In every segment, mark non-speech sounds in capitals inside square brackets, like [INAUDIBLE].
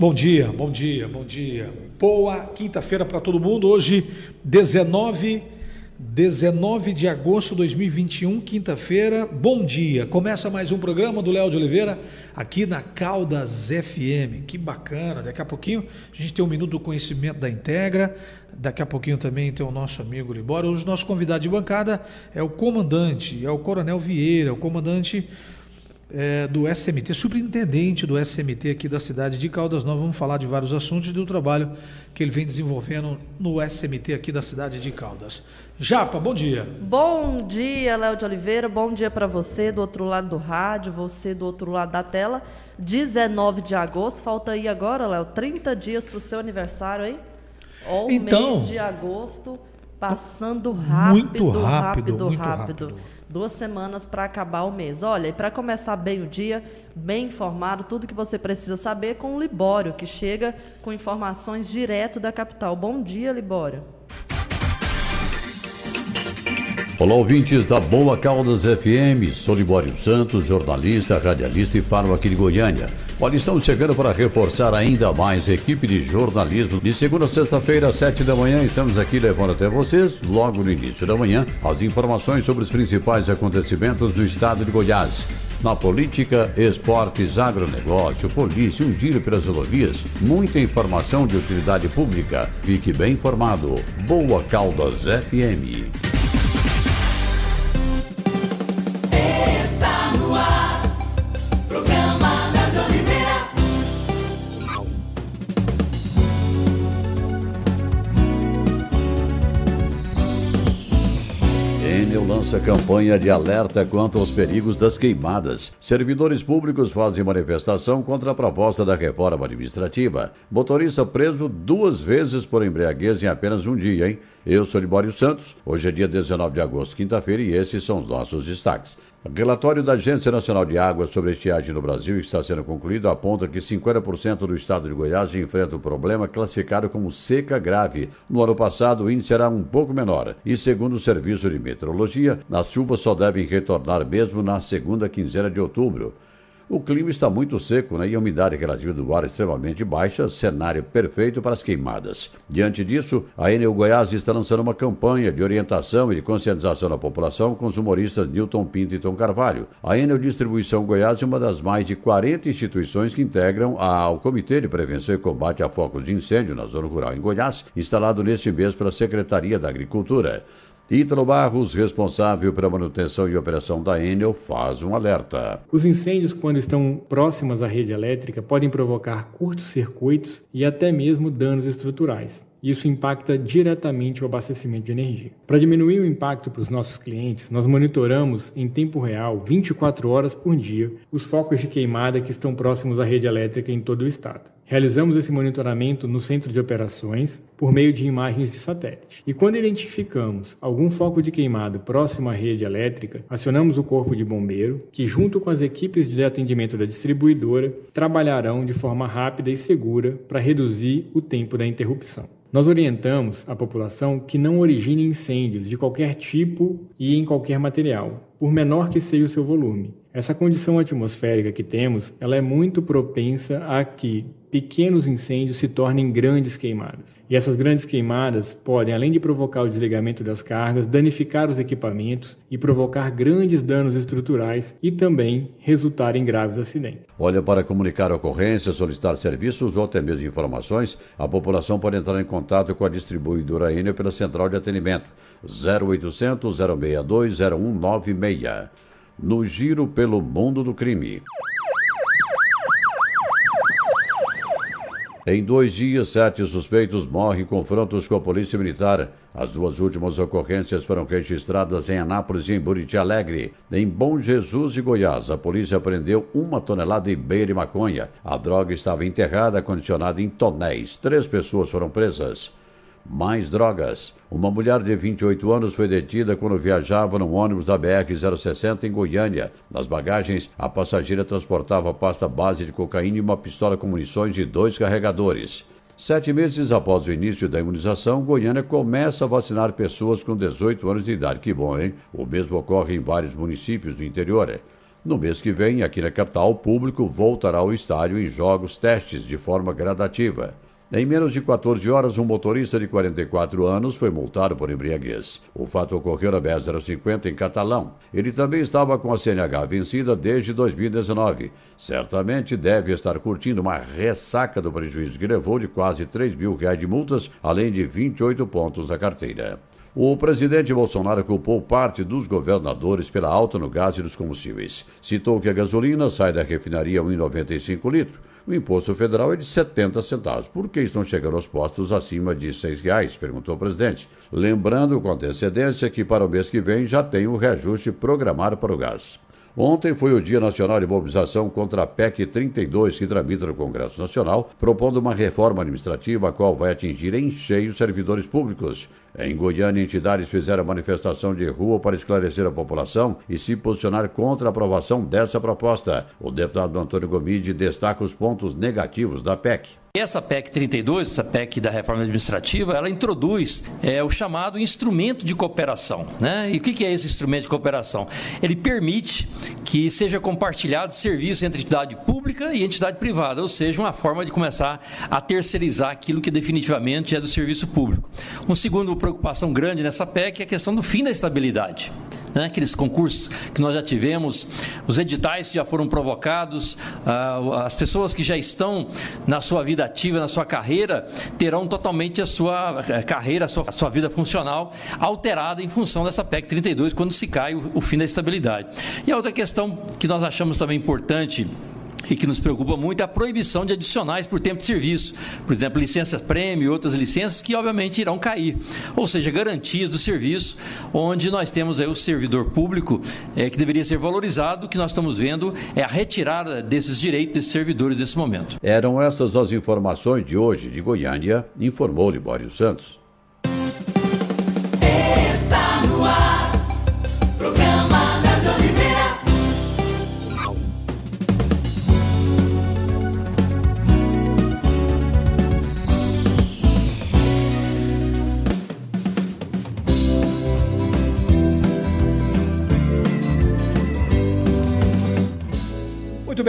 Bom dia, bom dia, bom dia. Boa quinta-feira para todo mundo. Hoje, 19, 19 de agosto de 2021, quinta-feira. Bom dia. Começa mais um programa do Léo de Oliveira aqui na Caldas FM. Que bacana. Daqui a pouquinho a gente tem um minuto do conhecimento da Integra. Daqui a pouquinho também tem o nosso amigo Libório. Hoje, nosso convidado de bancada é o comandante, é o Coronel Vieira, o comandante é, do SMT, superintendente do SMT aqui da cidade de Caldas Novas. Vamos falar de vários assuntos e do trabalho que ele vem desenvolvendo no SMT aqui da cidade de Caldas. Japa, bom dia. Bom dia, Léo de Oliveira. Bom dia para você do outro lado do rádio, você do outro lado da tela. 19 de agosto, falta aí agora, Léo, 30 dias para o seu aniversário, hein? Ou então, mês de agosto, passando rápido, muito rápido, rápido, muito rápido. rápido duas semanas para acabar o mês. Olha, e para começar bem o dia, bem informado, tudo que você precisa saber com o Libório, que chega com informações direto da capital. Bom dia, Libório. Olá, ouvintes da Boa Caldas FM. Sou Libório Santos, jornalista, radialista e falo aqui de Goiânia. Olha, estamos chegando para reforçar ainda mais a equipe de jornalismo. De segunda a sexta-feira, às sete da manhã, estamos aqui levando até vocês, logo no início da manhã, as informações sobre os principais acontecimentos do estado de Goiás. Na política, esportes, agronegócio, polícia, um giro pelas rodovias, muita informação de utilidade pública. Fique bem informado. Boa Caldas FM. Lança campanha de alerta quanto aos perigos das queimadas. Servidores públicos fazem manifestação contra a proposta da reforma administrativa. Motorista preso duas vezes por embriaguez em apenas um dia, hein? Eu sou Libório Santos. Hoje é dia 19 de agosto, quinta-feira, e esses são os nossos destaques. Relatório da Agência Nacional de Água sobre estiagem no Brasil, que está sendo concluído, aponta que 50% do estado de Goiás enfrenta o problema classificado como seca grave. No ano passado, o índice era um pouco menor. E segundo o Serviço de Meteorologia, as chuvas só devem retornar mesmo na segunda quinzena de outubro. O clima está muito seco né, e a umidade relativa do ar extremamente baixa, cenário perfeito para as queimadas. Diante disso, a Enel Goiás está lançando uma campanha de orientação e de conscientização da população com os humoristas Newton Pinto e Tom Carvalho. A Enel Distribuição Goiás é uma das mais de 40 instituições que integram ao Comitê de Prevenção e Combate a Focos de Incêndio na Zona Rural em Goiás, instalado neste mês pela Secretaria da Agricultura. Ítalo Barros, responsável pela manutenção e operação da Enel, faz um alerta. Os incêndios, quando estão próximos à rede elétrica, podem provocar curtos-circuitos e até mesmo danos estruturais. Isso impacta diretamente o abastecimento de energia. Para diminuir o impacto para os nossos clientes, nós monitoramos em tempo real, 24 horas por dia, os focos de queimada que estão próximos à rede elétrica em todo o estado. Realizamos esse monitoramento no centro de operações por meio de imagens de satélite. E quando identificamos algum foco de queimado próximo à rede elétrica, acionamos o corpo de bombeiro, que junto com as equipes de atendimento da distribuidora trabalharão de forma rápida e segura para reduzir o tempo da interrupção. Nós orientamos a população que não origine incêndios de qualquer tipo e em qualquer material, por menor que seja o seu volume. Essa condição atmosférica que temos, ela é muito propensa a que pequenos incêndios se tornem grandes queimadas. E essas grandes queimadas podem, além de provocar o desligamento das cargas, danificar os equipamentos e provocar grandes danos estruturais e também resultar em graves acidentes. Olha, para comunicar ocorrências, solicitar serviços ou até mesmo informações, a população pode entrar em contato com a distribuidora Enel pela central de atendimento 0800 062 0196. No giro pelo mundo do crime. Em dois dias, sete suspeitos morrem em confrontos com a Polícia Militar. As duas últimas ocorrências foram registradas em Anápolis e em Buriti Alegre. Em Bom Jesus e Goiás, a polícia apreendeu uma tonelada e meia de maconha. A droga estava enterrada, condicionada em tonéis. Três pessoas foram presas. Mais drogas. Uma mulher de 28 anos foi detida quando viajava num ônibus da BR-060 em Goiânia. Nas bagagens, a passageira transportava pasta base de cocaína e uma pistola com munições e dois carregadores. Sete meses após o início da imunização, Goiânia começa a vacinar pessoas com 18 anos de idade. Que bom, hein? O mesmo ocorre em vários municípios do interior. No mês que vem, aqui na capital, o público voltará ao estádio em jogos testes de forma gradativa. Em menos de 14 horas, um motorista de 44 anos foi multado por embriaguez. O fato ocorreu na BR-050 em Catalão. Ele também estava com a CNH vencida desde 2019. Certamente deve estar curtindo uma ressaca do prejuízo que levou de quase 3 mil reais de multas, além de 28 pontos da carteira. O presidente Bolsonaro culpou parte dos governadores pela alta no gás e nos combustíveis. Citou que a gasolina sai da refinaria a 1,95 litro o imposto federal é de 70 centavos. Por que estão chegando aos postos acima de R$ reais? perguntou o presidente. Lembrando com antecedência que para o mês que vem já tem o reajuste programado para o gás. Ontem foi o Dia Nacional de Mobilização contra a PEC 32, que tramita no Congresso Nacional, propondo uma reforma administrativa a qual vai atingir em cheio os servidores públicos. Em Goiânia, entidades fizeram manifestação de rua para esclarecer a população e se posicionar contra a aprovação dessa proposta. O deputado Antônio Gomide destaca os pontos negativos da PEC. Essa PEC 32, essa PEC da reforma administrativa, ela introduz é, o chamado instrumento de cooperação. Né? E o que é esse instrumento de cooperação? Ele permite que seja compartilhado serviço entre entidade pública e entidade privada, ou seja, uma forma de começar a terceirizar aquilo que definitivamente é do serviço público. Um segundo preocupação grande nessa PEC é a questão do fim da estabilidade. Né? Aqueles concursos que nós já tivemos, os editais que já foram provocados, as pessoas que já estão na sua vida ativa, na sua carreira, terão totalmente a sua eh, carreira, a sua, a sua vida funcional alterada em função dessa PEC 32, quando se cai o, o fim da estabilidade. E a outra questão que nós achamos também importante e que nos preocupa muito é a proibição de adicionais por tempo de serviço. Por exemplo, licenças prêmio e outras licenças que obviamente irão cair. Ou seja, garantias do serviço, onde nós temos aí o servidor público é, que deveria ser valorizado, o que nós estamos vendo é a retirada desses direitos desses servidores nesse momento. Eram essas as informações de hoje de Goiânia, informou Libório Santos.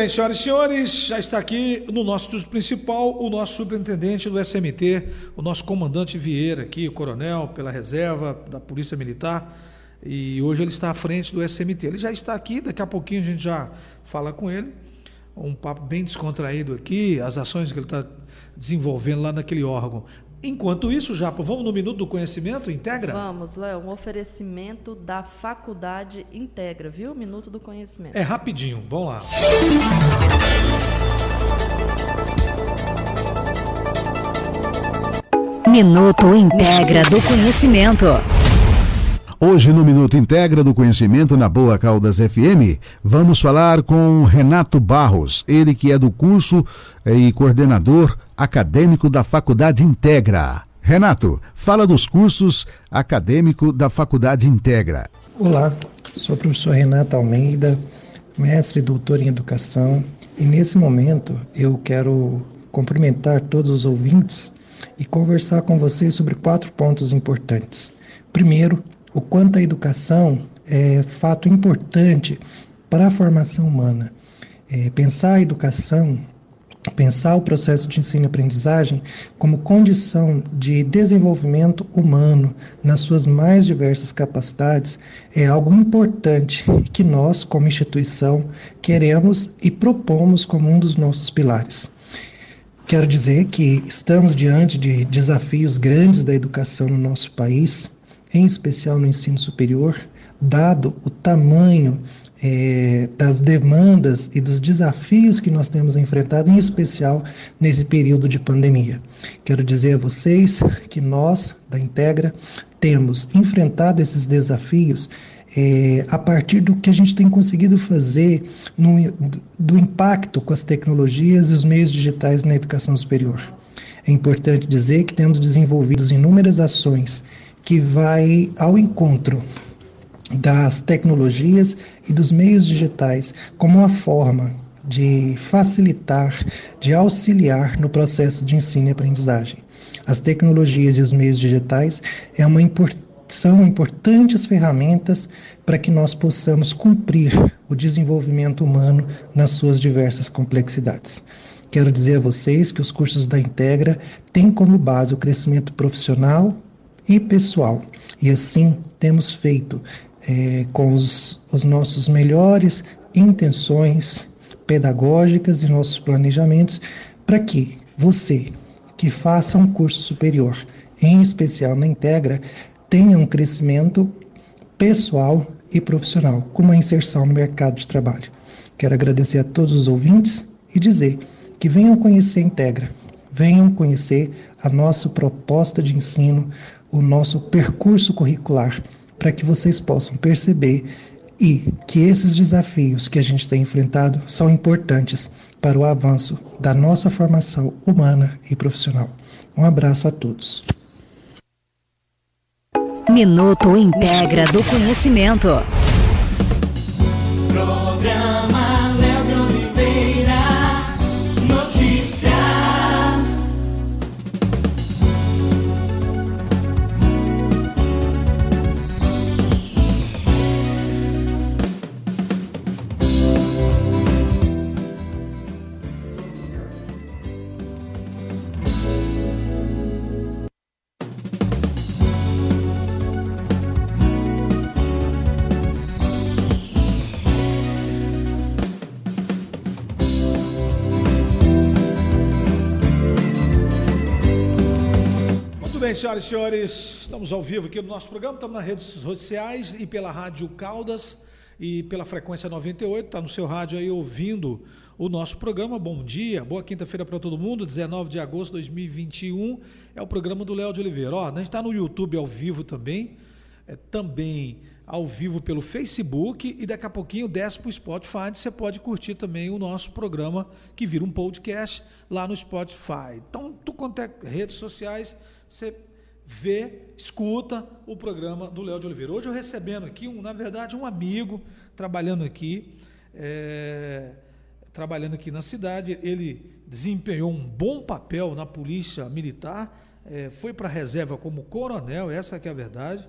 Bem, senhoras e senhores, já está aqui no nosso principal o nosso superintendente do SMT, o nosso comandante Vieira, aqui, o coronel pela reserva da Polícia Militar, e hoje ele está à frente do SMT. Ele já está aqui, daqui a pouquinho a gente já fala com ele. Um papo bem descontraído aqui, as ações que ele está desenvolvendo lá naquele órgão. Enquanto isso, Japa, vamos no Minuto do Conhecimento Integra? Vamos, Léo. Um oferecimento da Faculdade Integra, viu? Minuto do Conhecimento. É rapidinho, vamos lá. Minuto Integra do Conhecimento. Hoje, no Minuto Integra do Conhecimento na Boa Caldas FM, vamos falar com Renato Barros, ele que é do curso eh, e coordenador acadêmico da Faculdade Integra. Renato, fala dos cursos acadêmico da Faculdade Integra. Olá, sou o professor Renato Almeida, mestre e doutor em educação, e nesse momento eu quero cumprimentar todos os ouvintes e conversar com vocês sobre quatro pontos importantes. Primeiro, o quanto a educação é fato importante para a formação humana. É, pensar a educação, pensar o processo de ensino e aprendizagem como condição de desenvolvimento humano nas suas mais diversas capacidades é algo importante que nós, como instituição, queremos e propomos como um dos nossos pilares. Quero dizer que estamos diante de desafios grandes da educação no nosso país em especial no ensino superior, dado o tamanho é, das demandas e dos desafios que nós temos enfrentado, em especial nesse período de pandemia. Quero dizer a vocês que nós, da Integra, temos enfrentado esses desafios é, a partir do que a gente tem conseguido fazer no, do impacto com as tecnologias e os meios digitais na educação superior. É importante dizer que temos desenvolvido inúmeras ações que vai ao encontro das tecnologias e dos meios digitais como uma forma de facilitar, de auxiliar no processo de ensino e aprendizagem. As tecnologias e os meios digitais é uma são importantes ferramentas para que nós possamos cumprir o desenvolvimento humano nas suas diversas complexidades. Quero dizer a vocês que os cursos da Integra têm como base o crescimento profissional e pessoal. E assim temos feito é, com os, os nossos melhores intenções pedagógicas e nossos planejamentos para que você que faça um curso superior, em especial na Integra, tenha um crescimento pessoal e profissional, com uma inserção no mercado de trabalho. Quero agradecer a todos os ouvintes e dizer que venham conhecer a Integra, venham conhecer a nossa proposta de ensino, o nosso percurso curricular, para que vocês possam perceber e que esses desafios que a gente tem enfrentado são importantes para o avanço da nossa formação humana e profissional. Um abraço a todos. Minuto Integra do Conhecimento. Bem, senhoras e senhores, estamos ao vivo aqui no nosso programa, estamos nas redes sociais e pela Rádio Caldas e pela frequência 98, está no seu rádio aí ouvindo o nosso programa. Bom dia, boa quinta-feira para todo mundo, 19 de agosto de 2021, é o programa do Léo de Oliveira. Ó, a gente está no YouTube ao vivo também, é, também ao vivo pelo Facebook e daqui a pouquinho desce para o Spotify. Você pode curtir também o nosso programa que vira um podcast lá no Spotify. Então, tu quanto é redes sociais, você vê, escuta o programa do Léo de Oliveira. Hoje eu recebendo aqui, um, na verdade, um amigo trabalhando aqui, é, trabalhando aqui na cidade. Ele desempenhou um bom papel na polícia militar, é, foi para a reserva como coronel, essa que é a verdade.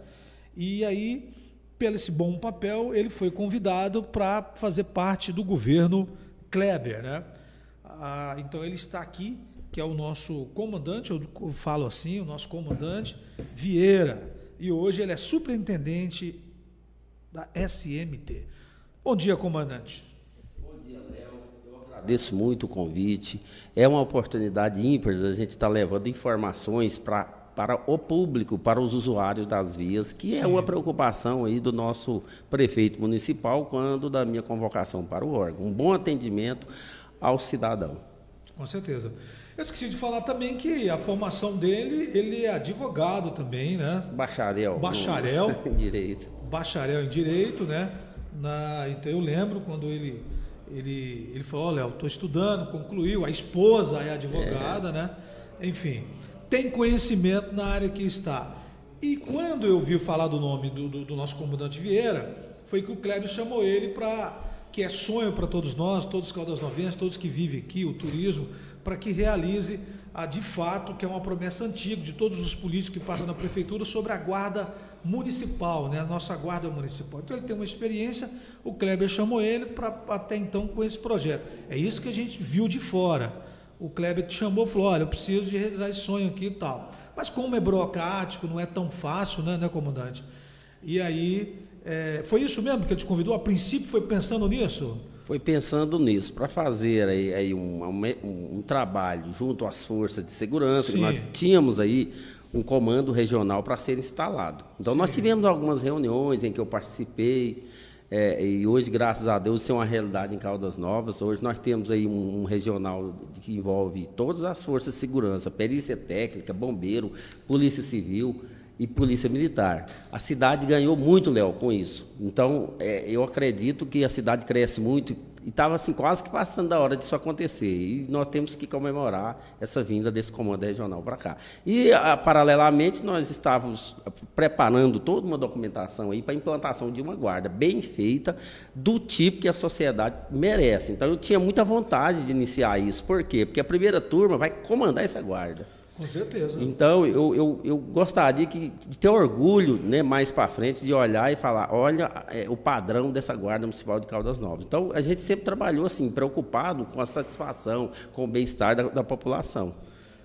E aí, pelo esse bom papel, ele foi convidado para fazer parte do governo Kleber, né? Ah, então ele está aqui que é o nosso comandante, eu falo assim, o nosso comandante Vieira, e hoje ele é superintendente da SMT. Bom dia, comandante. Bom dia, Léo. Eu agradeço muito o convite. É uma oportunidade ímpar da gente estar levando informações para para o público, para os usuários das vias, que é Sim. é uma preocupação aí do nosso prefeito municipal quando da minha convocação para o órgão. Um bom atendimento ao cidadão. Com certeza. Eu esqueci de falar também que a formação dele, ele é advogado também, né? Bacharel. Bacharel. [LAUGHS] em direito. Bacharel em direito, né? Na, então eu lembro quando ele ele, ele falou, olha, eu estou estudando, concluiu, a esposa é advogada, é. né? Enfim, tem conhecimento na área que está. E quando eu vi falar do nome do, do, do nosso comandante Vieira, foi que o Clébio chamou ele para que é sonho para todos nós, todos os Caldas Novenhas, todos que vivem aqui, o turismo, para que realize a, de fato, que é uma promessa antiga de todos os políticos que passam na prefeitura sobre a guarda municipal, né? a nossa guarda municipal. Então ele tem uma experiência, o Kleber chamou ele para até então com esse projeto. É isso que a gente viu de fora. O Kleber te chamou e falou: olha, eu preciso de realizar esse sonho aqui e tal. Mas como é burocrático, não é tão fácil, né, né comandante? E aí, é, foi isso mesmo que ele te convidou? A princípio foi pensando nisso? Foi pensando nisso, para fazer aí, aí um, um, um, trabalho junto às forças de segurança, nós tínhamos aí um comando regional para ser instalado. Então, Sim. nós tivemos algumas reuniões em que eu participei, é, e hoje, graças a Deus, isso é uma realidade em Caldas Novas. Hoje nós temos aí um, um, regional que envolve todas as forças de segurança, perícia técnica, bombeiro, polícia civil, e polícia militar. A cidade ganhou muito, Léo, com isso. Então, é, eu acredito que a cidade cresce muito e estava assim, quase que passando da hora disso acontecer. E nós temos que comemorar essa vinda desse comando regional para cá. E, a, paralelamente, nós estávamos preparando toda uma documentação aí para a implantação de uma guarda bem feita, do tipo que a sociedade merece. Então, eu tinha muita vontade de iniciar isso. Por quê? Porque a primeira turma vai comandar essa guarda. Com certeza. Então, eu, eu, eu gostaria que, de ter orgulho né, mais para frente de olhar e falar: olha é, o padrão dessa Guarda Municipal de Caldas Novas. Então, a gente sempre trabalhou assim, preocupado com a satisfação, com o bem-estar da, da população.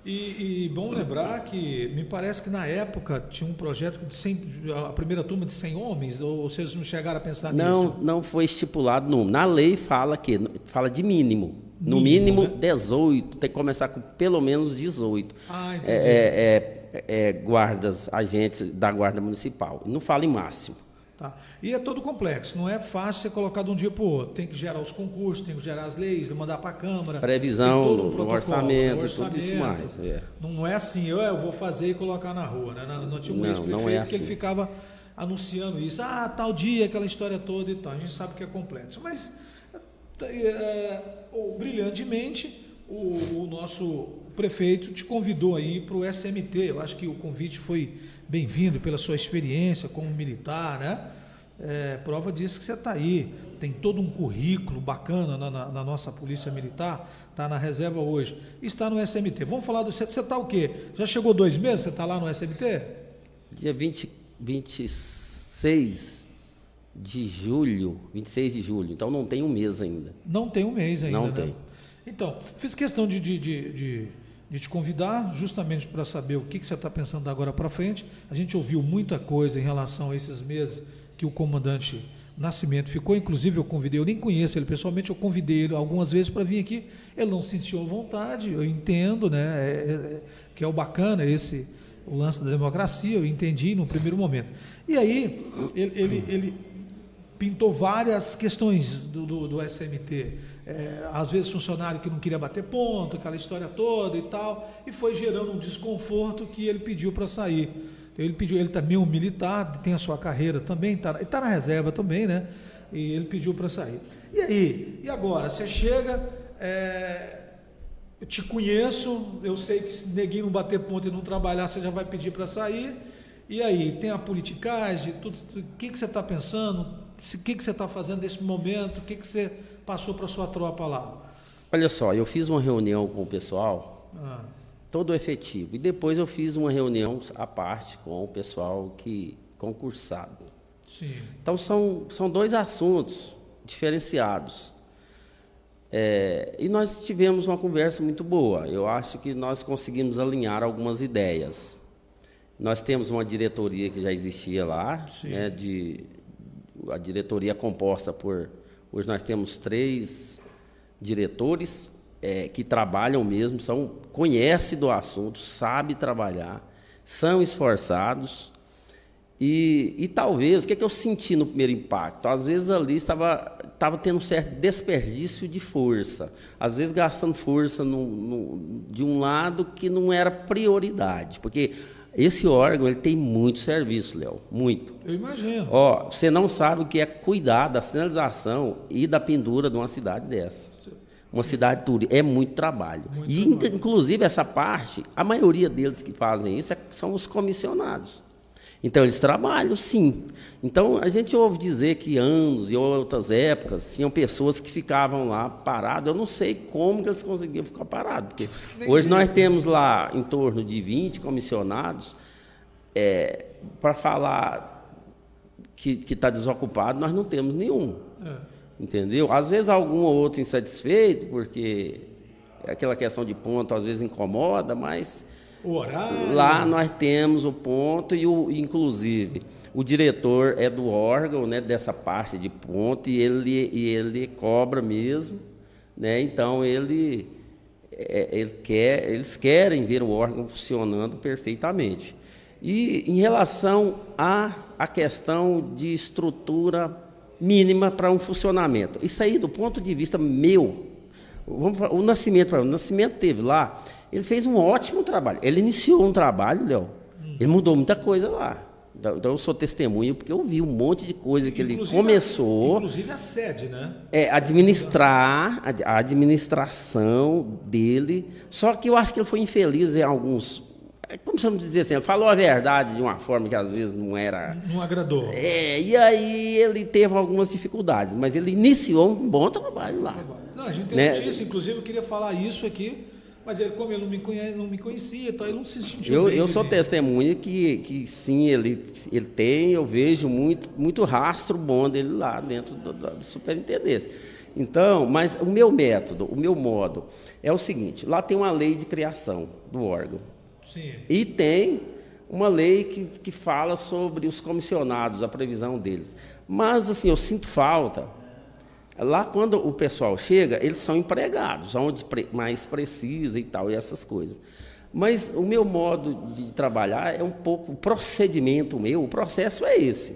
E, e, bom lembrar que me parece que na época tinha um projeto de 100, a primeira turma de 100 homens, ou vocês não chegaram a pensar não, nisso? Não, não foi estipulado número. Na lei fala que fala de mínimo. No mínimo, mínimo né? 18, tem que começar com pelo menos 18. Ah, entendi. É, é, é, guardas, agentes da Guarda Municipal. Não fala em máximo. Tá. E é todo complexo, não é fácil ser colocado um dia para o outro. Tem que gerar os concursos, tem que gerar as leis, mandar para a Câmara. Previsão, um no, orçamento, orçamento, tudo isso mais. É. Não é assim, eu, eu, vou fazer e colocar na rua. Né? Não, não tinha um ex-prefeito é assim. que ele assim. ficava anunciando isso. Ah, tal dia, aquela história toda e tal. A gente sabe que é complexo. Mas, é, brilhantemente, o, o nosso prefeito te convidou aí para o SMT. Eu acho que o convite foi bem-vindo pela sua experiência como militar, né? É, prova disso que você está aí. Tem todo um currículo bacana na, na, na nossa Polícia Militar, está na reserva hoje. Está no SMT. Vamos falar do. Você está o quê? Já chegou dois meses? Você está lá no SMT? Dia 20, 26 de julho. 26 de julho. Então não tem um mês ainda. Não tem um mês ainda. Não né? tem. Então, fiz questão de, de, de, de de te convidar, justamente para saber o que, que você está pensando agora para frente. A gente ouviu muita coisa em relação a esses meses que o comandante Nascimento ficou, inclusive eu convidei, eu nem conheço ele pessoalmente, eu convidei ele algumas vezes para vir aqui. Ele não se sentiu à vontade, eu entendo, né? É, é, é, que é o bacana esse o lance da democracia, eu entendi no primeiro momento. E aí ele, ele, ele pintou várias questões do, do, do SMT é, às vezes funcionário que não queria bater ponto, aquela história toda e tal, e foi gerando um desconforto que ele pediu para sair. Ele pediu, ele também é um militar, tem a sua carreira também, está tá na reserva também, né? E ele pediu para sair. E aí? E agora? Você chega, é, eu te conheço, eu sei que se neguinho não bater ponto e não trabalhar, você já vai pedir para sair. E aí, tem a politicagem, tudo, o que, que você está pensando? O que, que você está fazendo nesse momento? O que, que você passou para sua tropa lá? Olha só, eu fiz uma reunião com o pessoal, ah. todo efetivo, e depois eu fiz uma reunião à parte com o pessoal que concursado. Sim. Então são, são dois assuntos diferenciados. É, e nós tivemos uma conversa muito boa. Eu acho que nós conseguimos alinhar algumas ideias. Nós temos uma diretoria que já existia lá, né, de, a diretoria composta por Hoje nós temos três diretores é, que trabalham mesmo, são conhecem do assunto, sabem trabalhar, são esforçados. E, e talvez, o que, é que eu senti no primeiro impacto? Às vezes ali estava, estava tendo um certo desperdício de força. Às vezes gastando força no, no, de um lado que não era prioridade. Porque esse órgão ele tem muito serviço, Léo, muito. Eu imagino. Ó, você não sabe o que é cuidar da sinalização e da pendura de uma cidade dessa. Uma cidade turística. É muito trabalho. Muito e, trabalho. inclusive, essa parte, a maioria deles que fazem isso é, são os comissionados. Então, eles trabalham, sim. Então, a gente ouve dizer que anos e outras épocas tinham pessoas que ficavam lá paradas. Eu não sei como que eles conseguiam ficar parados. Porque hoje nós temos lá em torno de 20 comissionados. É, Para falar que está desocupado, nós não temos nenhum. É. Entendeu? Às vezes algum ou outro insatisfeito, porque aquela questão de ponto às vezes incomoda, mas o horário. Lá nós temos o ponto e o, inclusive o diretor é do órgão, né, dessa parte de ponto e ele e ele cobra mesmo, né? Então ele, é, ele quer, eles querem ver o órgão funcionando perfeitamente. E em relação à a questão de estrutura mínima para um funcionamento, isso aí do ponto de vista meu, vamos, o Nascimento, o Nascimento teve lá ele fez um ótimo trabalho. Ele iniciou um trabalho, Léo. Ele mudou muita coisa lá. Então, então eu sou testemunho porque eu vi um monte de coisa que inclusive, ele começou. Inclusive a sede, né? É, administrar, a administração dele. Só que eu acho que ele foi infeliz em alguns. É, como vamos dizer assim, ele falou a verdade de uma forma que às vezes não era. Não agradou. É, e aí ele teve algumas dificuldades, mas ele iniciou um bom trabalho lá. Não, a gente tem né? notícia, inclusive eu queria falar isso aqui Mas ele, como ele não me, conhece, não me conhecia, então ele não se sentiu Eu, bem eu sou testemunha que, que sim, ele, ele tem, eu vejo muito, muito rastro bom dele lá dentro do, do, do superintendência. Então, mas o meu método, o meu modo, é o seguinte: lá tem uma lei de criação do órgão. Sim. E tem uma lei que, que fala sobre os comissionados, a previsão deles. Mas, assim, eu sinto falta. Lá, quando o pessoal chega, eles são empregados, onde mais precisa e tal, e essas coisas. Mas o meu modo de trabalhar é um pouco, o procedimento meu, o processo é esse.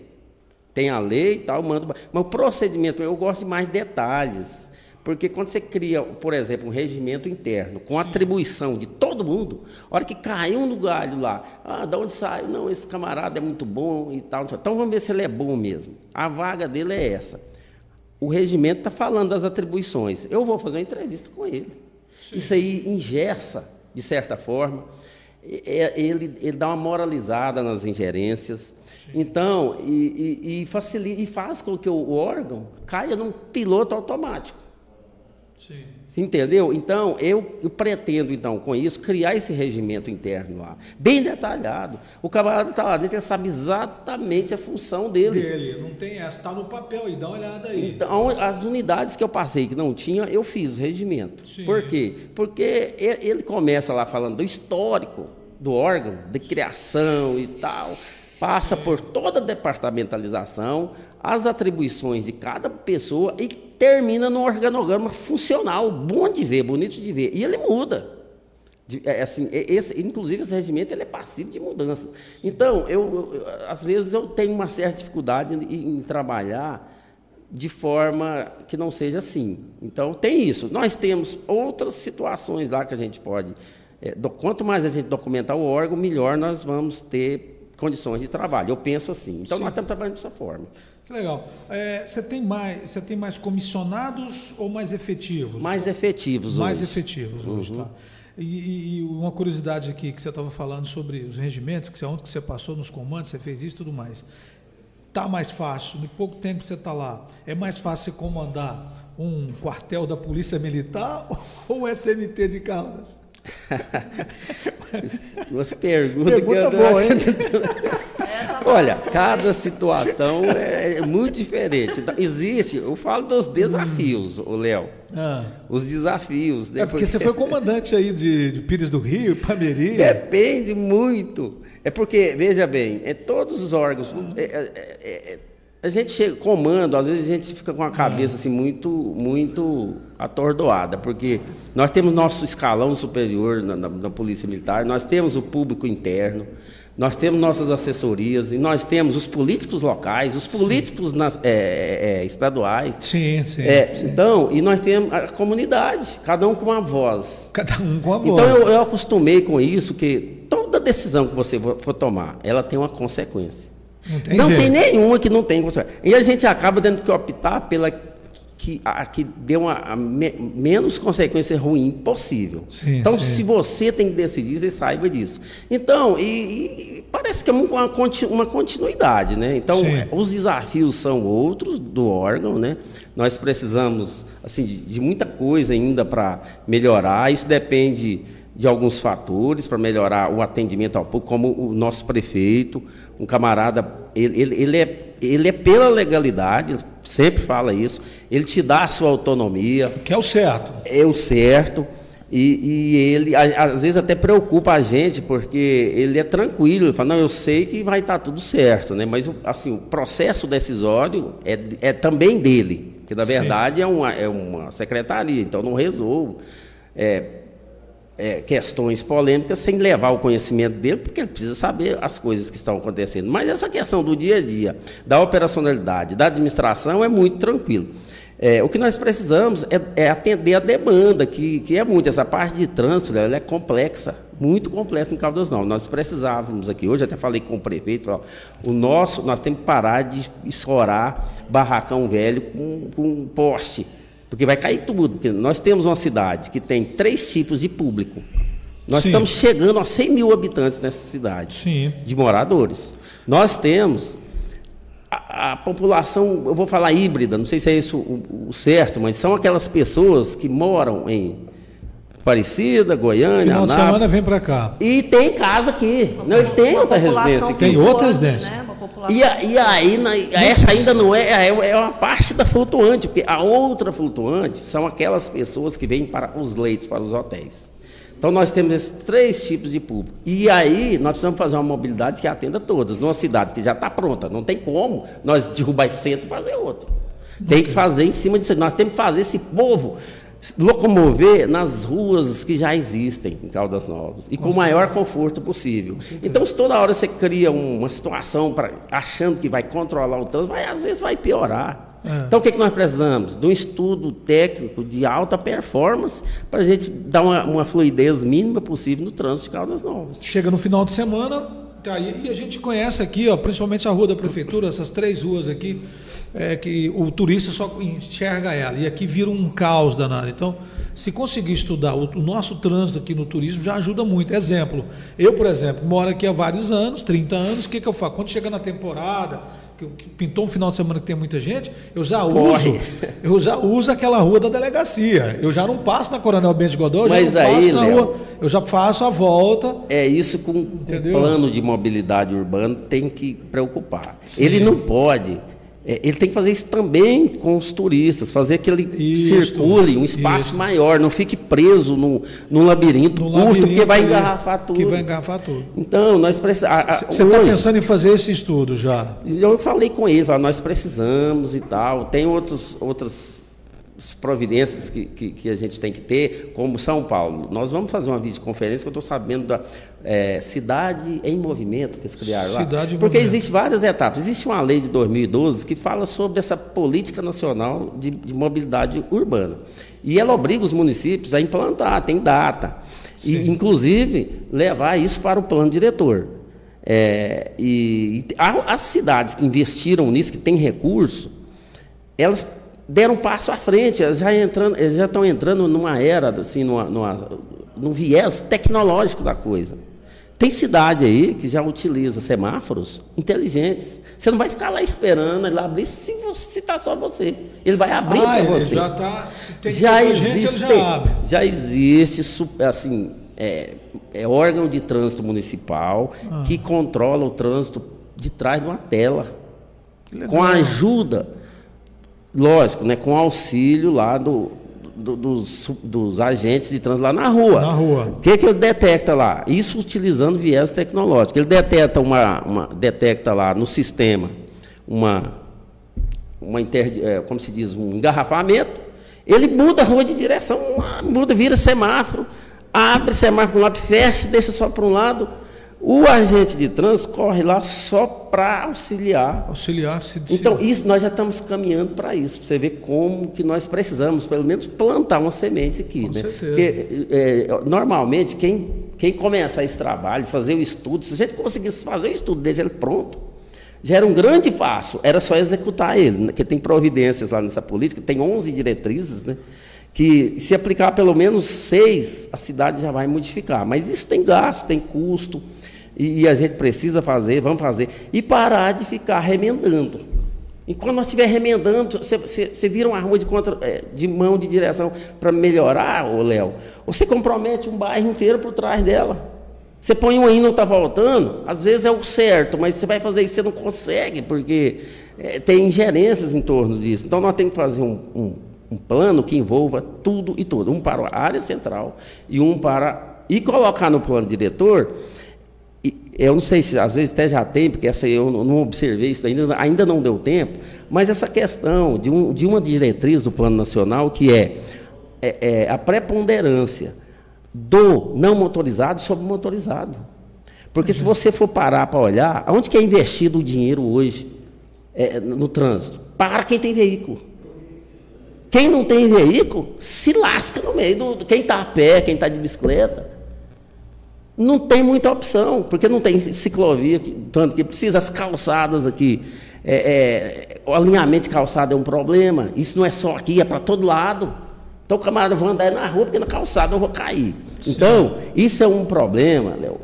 Tem a lei e tal, mando. Mas o procedimento meu, eu gosto de mais detalhes. Porque quando você cria, por exemplo, um regimento interno com atribuição de todo mundo, a hora que cai um no galho lá, ah, da onde saiu? Não, esse camarada é muito bom e tal. Então vamos ver se ele é bom mesmo. A vaga dele é essa. O regimento está falando das atribuições. Eu vou fazer uma entrevista com ele. Isso aí engessa, de certa forma. Ele, ele dá uma moralizada nas ingerências. Então, e, e, e facilita, e faz com que o, o órgão caia num piloto automático. Sim. Você entendeu? Então, eu, eu pretendo, então, com isso, criar esse regimento interno lá, bem detalhado. O camarada está lá dentro, ele sabe exatamente a função dele. Dele, não tem essa, tá no papel aí, dá uma olhada aí. Então, as unidades que eu passei que não tinha, eu fiz o regimento. Sim. Por quê? Porque ele começa lá falando do histórico do órgão, de criação e tal, passa por toda a departamentalização, as atribuições de cada pessoa e termina no organograma funcional, bom de ver, bonito de ver. E ele muda. De- é, assim, é- esse, inclusive, esse regimento ele é passivo de mudanças. Então, eu, eu- às vezes, eu tenho uma certa dificuldade em, em trabalhar de forma que não seja assim. Então, tem isso. Nós temos outras situações lá que a gente pode. é, do- quanto mais a gente documentar o órgão, melhor nós vamos ter condições de trabalho. Eu penso assim. Então, Sim. nós estamos trabalhando dessa forma. Que legal. É, você tem mais, você tem mais comissionados ou mais efetivos? Mais efetivos mais hoje. efetivos hoje, Uhum. tá? E, e- uma curiosidade aqui que você estava falando sobre os regimentos, que você, onde que você passou nos comandos, você fez isso e tudo mais. Tá mais fácil, no pouco tempo que você está lá, é mais fácil você comandar um quartel da Polícia Militar [LAUGHS] ou um SMT de Caldas? [LAUGHS] Você pergunta, que eu boa, [LAUGHS] hein? Olha, cada situação é muito diferente. Então, existe, eu falo dos desafios, o Léo. Ah. Os desafios. né? É porque você foi comandante aí de, de Pires do Rio, Pameri. Depende muito. É porque, veja bem, é todos os órgãos. é- é- é- é- a gente chega, comando, às vezes a gente fica com a cabeça assim, muito, muito atordoada, porque nós temos nosso escalão superior na, na- na Polícia Militar, nós temos o público interno, nós temos nossas assessorias, e nós temos os políticos locais, os políticos nas- é, é, é, estaduais. Sim, sim. É, sim. então, e nós temos a comunidade, cada um com uma voz. Cada um com a voz. Então eu, eu acostumei com isso que toda decisão que você for tomar, ela tem uma consequência. Não tem não tem nenhuma que não tem consequência. E a gente acaba tendo que optar pela que, a, que dê uma a me- menos consequência ruim possível. Sim, então, sim. se você tem que decidir, você saiba disso. Então, e, e parece que é uma, uma continuidade, né? Então, Sim. os desafios são outros do órgão, né? Nós precisamos assim de, de muita coisa ainda para melhorar. Isso depende de alguns fatores para melhorar o atendimento ao público, como o nosso prefeito, um camarada, ele, ele, ele é ele é pela legalidade, sempre fala isso. Ele te dá a sua autonomia Que é o certo. é o certo. E, e ele, a- às vezes, até preocupa a gente, porque ele é tranquilo. Ele fala, não, eu sei que vai estar tudo certo, né? Mas, o- assim, o processo decisório é, é também dele. Porque, na verdade, é uma, é uma secretaria, então não resolvo é, é, questões polêmicas sem levar o conhecimento dele, porque ele precisa saber as coisas que estão acontecendo. Mas essa questão do dia a dia, da operacionalidade, da administração, é muito tranquilo. É, o que nós precisamos é, é atender a demanda, que, que é muito. Essa parte de trânsito ela é complexa, muito complexa em Caldas Novas. Nós precisávamos aqui, hoje até falei com o prefeito, falou, o nosso, nós temos que parar de escorar barracão velho com, com poste, porque vai cair tudo. Porque nós temos uma cidade que tem três tipos de público. Nós Sim. estamos chegando a 100 mil habitantes nessa cidade Sim. de moradores. Nós temos a, a população, eu vou falar híbrida, não sei se é isso o, o certo, mas são aquelas pessoas que moram em Aparecida, Goiânia, Final de Anápolis. semana vem para cá. E tem casa aqui. Não, tem outra residência aqui. Tem outra flutuante, residência. Né? E, a- e aí, na- essa ainda não é, é, é uma parte da flutuante, porque a outra flutuante são aquelas pessoas que vêm para os leitos, para os hotéis. Então nós temos esses três tipos de público. E aí nós precisamos fazer uma mobilidade que atenda todas. Numa cidade que já está pronta, não tem como nós derrubar esse centro e fazer outro. Tem que fazer em cima disso. Nós temos que fazer esse povo locomover nas ruas que já existem em Caldas Novas e com o maior conforto possível. Então, se toda hora você cria um- uma situação pra, achando que vai controlar o trânsito, vai, às vezes vai piorar. É. Então, o que, que nós precisamos? De um estudo técnico de alta performance para a gente dar uma, uma fluidez mínima possível no trânsito de Caldas Novas. Chega no final de semana, tá e a gente conhece aqui, ó, principalmente a rua da prefeitura, essas três ruas aqui, é, que o turista só enxerga ela. E aqui vira um caos danado. Então, se conseguir estudar o, o nosso trânsito aqui no turismo, já ajuda muito. Exemplo, eu, por exemplo, moro aqui há vários anos, 30 anos, o que, que eu faço? Quando chega na temporada, que, que pintou um final de semana que tem muita gente, eu já Corre. uso, eu já uso aquela rua da delegacia. Eu já não passo na Coronel Bento de Godó, eu já não aí, passo na Léo, rua, eu já faço a volta. É isso com o plano de mobilidade urbana tem que preocupar. Ele não pode. É, ele tem que fazer isso também com os turistas, fazer que ele Isso, circule um espaço isso. maior, não fique preso no, num labirinto No curto, porque labirinto vai ali, engarrafar tudo. Que vai engarrafar tudo. Então, nós precisamos. Você está pensando em fazer esse estudo já? Eu falei com ele, falei, nós precisamos e tal. Tem outros, outras providências que, que, que a gente tem que ter, como São Paulo. Nós vamos fazer uma videoconferência que eu estou sabendo da é, Cidade em Movimento que eles criaram lá. Cidade Porque existem várias etapas. Existe uma lei de 2012 que fala sobre essa política nacional de, de mobilidade urbana. E ela obriga os municípios a implantar, tem data. E, inclusive, levar isso para o plano diretor. É, e, e as cidades que investiram nisso, que têm recurso, elas deram um passo à frente, já, entrando, elas já estão entrando numa era, assim, numa, numa, num viés tecnológico da coisa. Tem cidade aí que já utiliza semáforos inteligentes. Você não vai ficar lá esperando ele abrir se está só você. Ele vai abrir Ah, para você. já tá- já tanta gente, ele existe, já já existe assim, é, é órgão de trânsito municipal Ah. que controla o trânsito de trás de uma tela. Com a ajuda, lógico, né, com auxílio lá do, do- dos, dos agentes de trânsito lá na rua. Na rua. O que, que ele detecta lá? Isso utilizando viés tecnológico. Ele detecta, uma, uma- detecta lá no sistema uma, uma inter, é, como se diz, um engarrafamento. Ele muda a rua de direção, muda, vira semáforo, abre semáforo para um lado, fecha, deixa só para um lado. O agente de trânsito corre lá só para auxiliar Auxiliar se então, isso nós já estamos caminhando para isso, para você ver como que nós precisamos, pelo menos, plantar uma semente aqui. Com né? certeza. Porque, é, normalmente, quem, quem começa esse trabalho, fazer o estudo, se a gente conseguisse fazer o estudo, deixar ele pronto, já era um grande passo, era só executar ele, né? porque tem providências lá nessa política, tem 11 diretrizes, né? que se aplicar pelo menos seis, a cidade já vai modificar. Mas isso tem gasto, tem custo, e, e a gente precisa fazer, vamos fazer, e parar de ficar remendando. E quando nós estiver remendando, você, vira uma rua de, contra, eh, de mão de direção para melhorar, ô Léo, você compromete um bairro inteiro por trás dela. Você põe um aí não está voltando, às vezes é o certo, mas você vai fazer isso, você não consegue, porque eh, tem ingerências em torno disso. Então nós temos que fazer um, um, um plano que envolva tudo e tudo. Um para a área central e um para. E colocar no plano diretor eu não sei se às vezes até já tem, porque essa eu não observei isso ainda, ainda não deu tempo, mas essa questão de, um, de uma diretriz do Plano Nacional que é, é, é a preponderância do não motorizado sobre o motorizado. Porque se você for parar para olhar, aonde que é investido o dinheiro hoje é, no trânsito? Para quem tem veículo. Quem não tem veículo se lasca no meio do. Quem está a pé, quem está de bicicleta. Não tem muita opção, porque não tem ciclovia, que- tanto que precisa, as calçadas aqui. é, é, o alinhamento de calçada é um problema. Isso não é só aqui, é para todo lado. Então o camarada vai andar na rua, porque na calçada eu vou cair. Então, isso é um problema, Léo.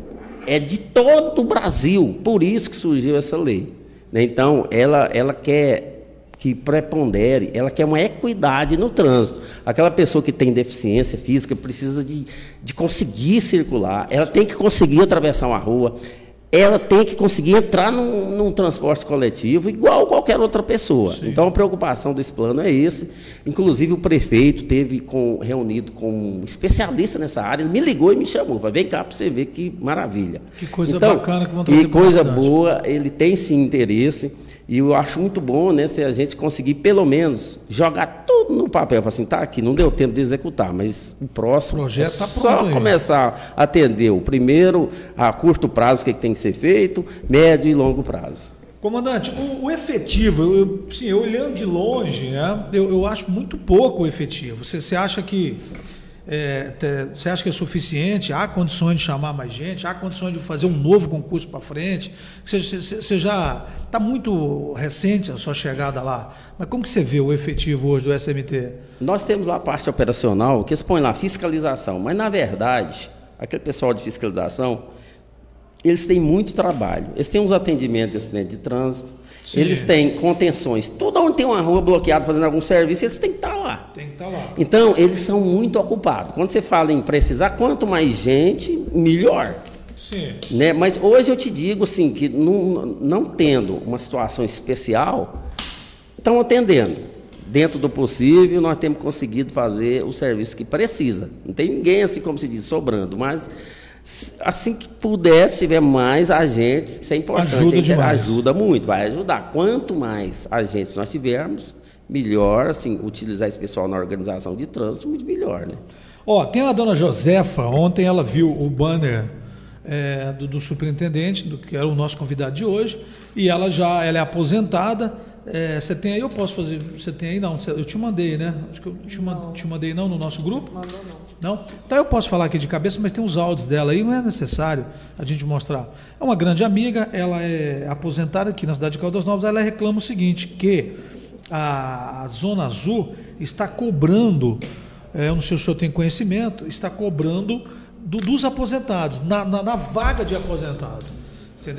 É de todo o Brasil. Por isso que surgiu essa lei. né? Então, ela, ela quer que prepondere, ela quer uma equidade no trânsito. Aquela pessoa que tem deficiência física precisa de, de conseguir circular, ela tem que conseguir atravessar uma rua, ela tem que conseguir entrar num, num, transporte coletivo igual qualquer outra pessoa. Sim. Então a preocupação desse plano é esse. Inclusive o prefeito teve com, reunido com um especialista nessa área, ele me ligou e me chamou, para vem cá para você ver que maravilha. Que coisa então, bacana que vão Que coisa boa, ele tem sim interesse. E eu acho muito bom, né, se a gente conseguir pelo menos jogar tudo no papel, assim, tá aqui, não deu tempo de executar, mas o próximo o projeto é tá só aí. começar a atender o primeiro a curto prazo o que, é que tem que ser feito, médio e longo prazo. Comandante, o, o efetivo, eu, sim, eu olhando de longe, né, eu, eu acho muito pouco o efetivo. Você, você acha que é, você acha que é suficiente? Há condições de chamar mais gente? Há condições de fazer um novo concurso para frente? Você, você já está muito recente a sua chegada lá, mas como que você vê o efetivo hoje do SMT? Nós temos lá a parte operacional que expõe lá fiscalização, mas na verdade, aquele pessoal de fiscalização, eles têm muito trabalho. Eles têm uns atendimentos de de trânsito, Sim. Eles têm contenções. Tudo onde tem uma rua bloqueada fazendo algum serviço, eles têm que estar tá lá. Tem que estar tá lá. Então, eles são muito ocupados. Quando você fala em precisar, quanto mais gente, melhor. Sim. Né? Mas hoje eu te digo assim, que não, não tendo uma situação especial, estão atendendo. Dentro do possível, nós temos conseguido fazer o serviço que precisa. Não tem ninguém, assim como se diz, sobrando, mas assim que puder, se tiver mais agentes, isso é importante. Ajuda, demais. ajuda muito, vai ajudar. Quanto mais agentes nós tivermos, melhor, assim, utilizar esse pessoal na organização de trânsito, muito melhor, né? Ó, tem a dona Josefa, ontem ela viu o banner é, do, do, superintendente, do que era o nosso convidado de hoje, e ela já ela é aposentada. É, você tem aí, eu posso fazer. Você tem aí? Não, eu te mandei, né? Acho que eu te, não. te mandei não no nosso grupo? Mandou não. Não? Então eu posso falar aqui de cabeça, mas tem os áudios dela aí, não é necessário a gente mostrar. É uma grande amiga, ela é aposentada aqui na cidade de Caldas Novas, ela reclama o seguinte, que a, a Zona Azul está cobrando, é, eu não sei se o senhor tem conhecimento, está cobrando do, dos aposentados, na, na, na vaga de aposentado.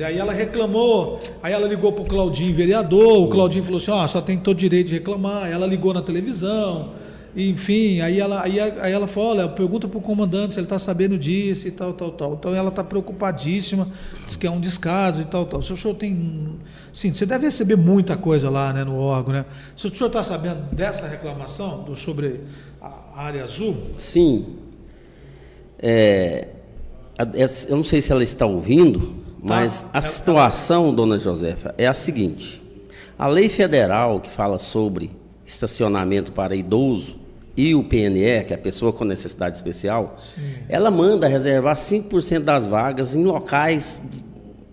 Aí ela reclamou, aí ela ligou para o Claudinho, vereador, o Claudinho falou assim, ó, oh, só tem todo direito de reclamar, ela ligou na televisão, enfim, aí ela, aí, aí ela falou, olha, pergunta para o comandante se ele está sabendo disso e tal, tal, tal. Então ela está preocupadíssima, diz que é um descaso e tal, tal. Se o senhor tem. Sim, você deve receber muita coisa lá né, no órgão, né? Se o senhor está sabendo dessa reclamação do, sobre a área azul? Sim. É, eu não sei se ela está ouvindo, mas tá. a situação, dona Josefa, é a seguinte. A lei federal que fala sobre estacionamento para idoso e o PNE, que é a pessoa com necessidade especial, Sim. ela manda reservar 5% das vagas em locais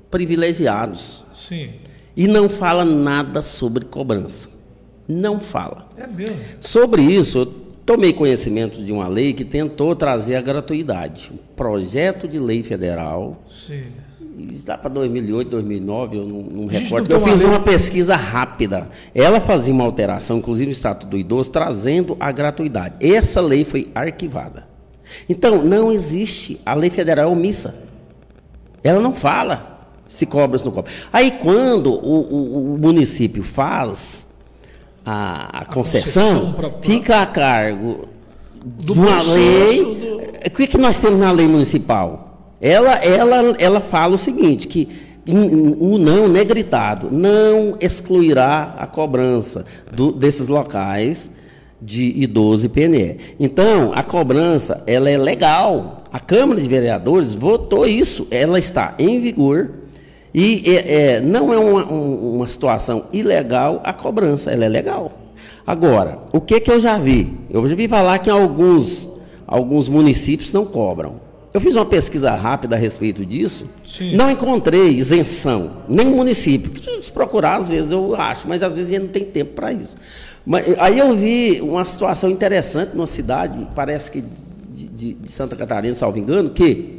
privilegiados. Sim. E não fala nada sobre cobrança. Não fala. É mesmo. Sobre isso, eu tomei conhecimento de uma lei que tentou trazer a gratuidade. Um projeto de lei federal. Sim está para 2008, 2009, eu não, não recordo. Eu fiz uma pesquisa rápida. Ela fazia uma alteração, inclusive no Estatuto do Idoso, trazendo a gratuidade. Essa lei foi arquivada. Então, não existe. A lei federal é omissa. Ela não fala se cobra ou se não cobra. Aí, quando o, o, o município faz a, a, a concessão, concessão pra, pra... fica a cargo de uma lei. Do... O que, é que nós temos na lei municipal? Ela, ela, ela fala o seguinte, que o não, não é gritado, não excluirá a cobrança do, desses locais de idoso e PNE. Então, a cobrança, ela é legal. A Câmara de Vereadores votou isso, ela está em vigor e é, é, não é uma, uma situação ilegal a cobrança, ela é legal. Agora, o que, que eu já vi? Eu já vi falar que alguns, alguns municípios não cobram. Eu fiz uma pesquisa rápida a respeito disso, Sim. não encontrei isenção, nem município. Se procurar, às vezes eu acho, mas às vezes a gente não tem tempo para isso. Mas, aí eu vi uma situação interessante numa cidade, parece que de, de, de Santa Catarina, salvo engano, que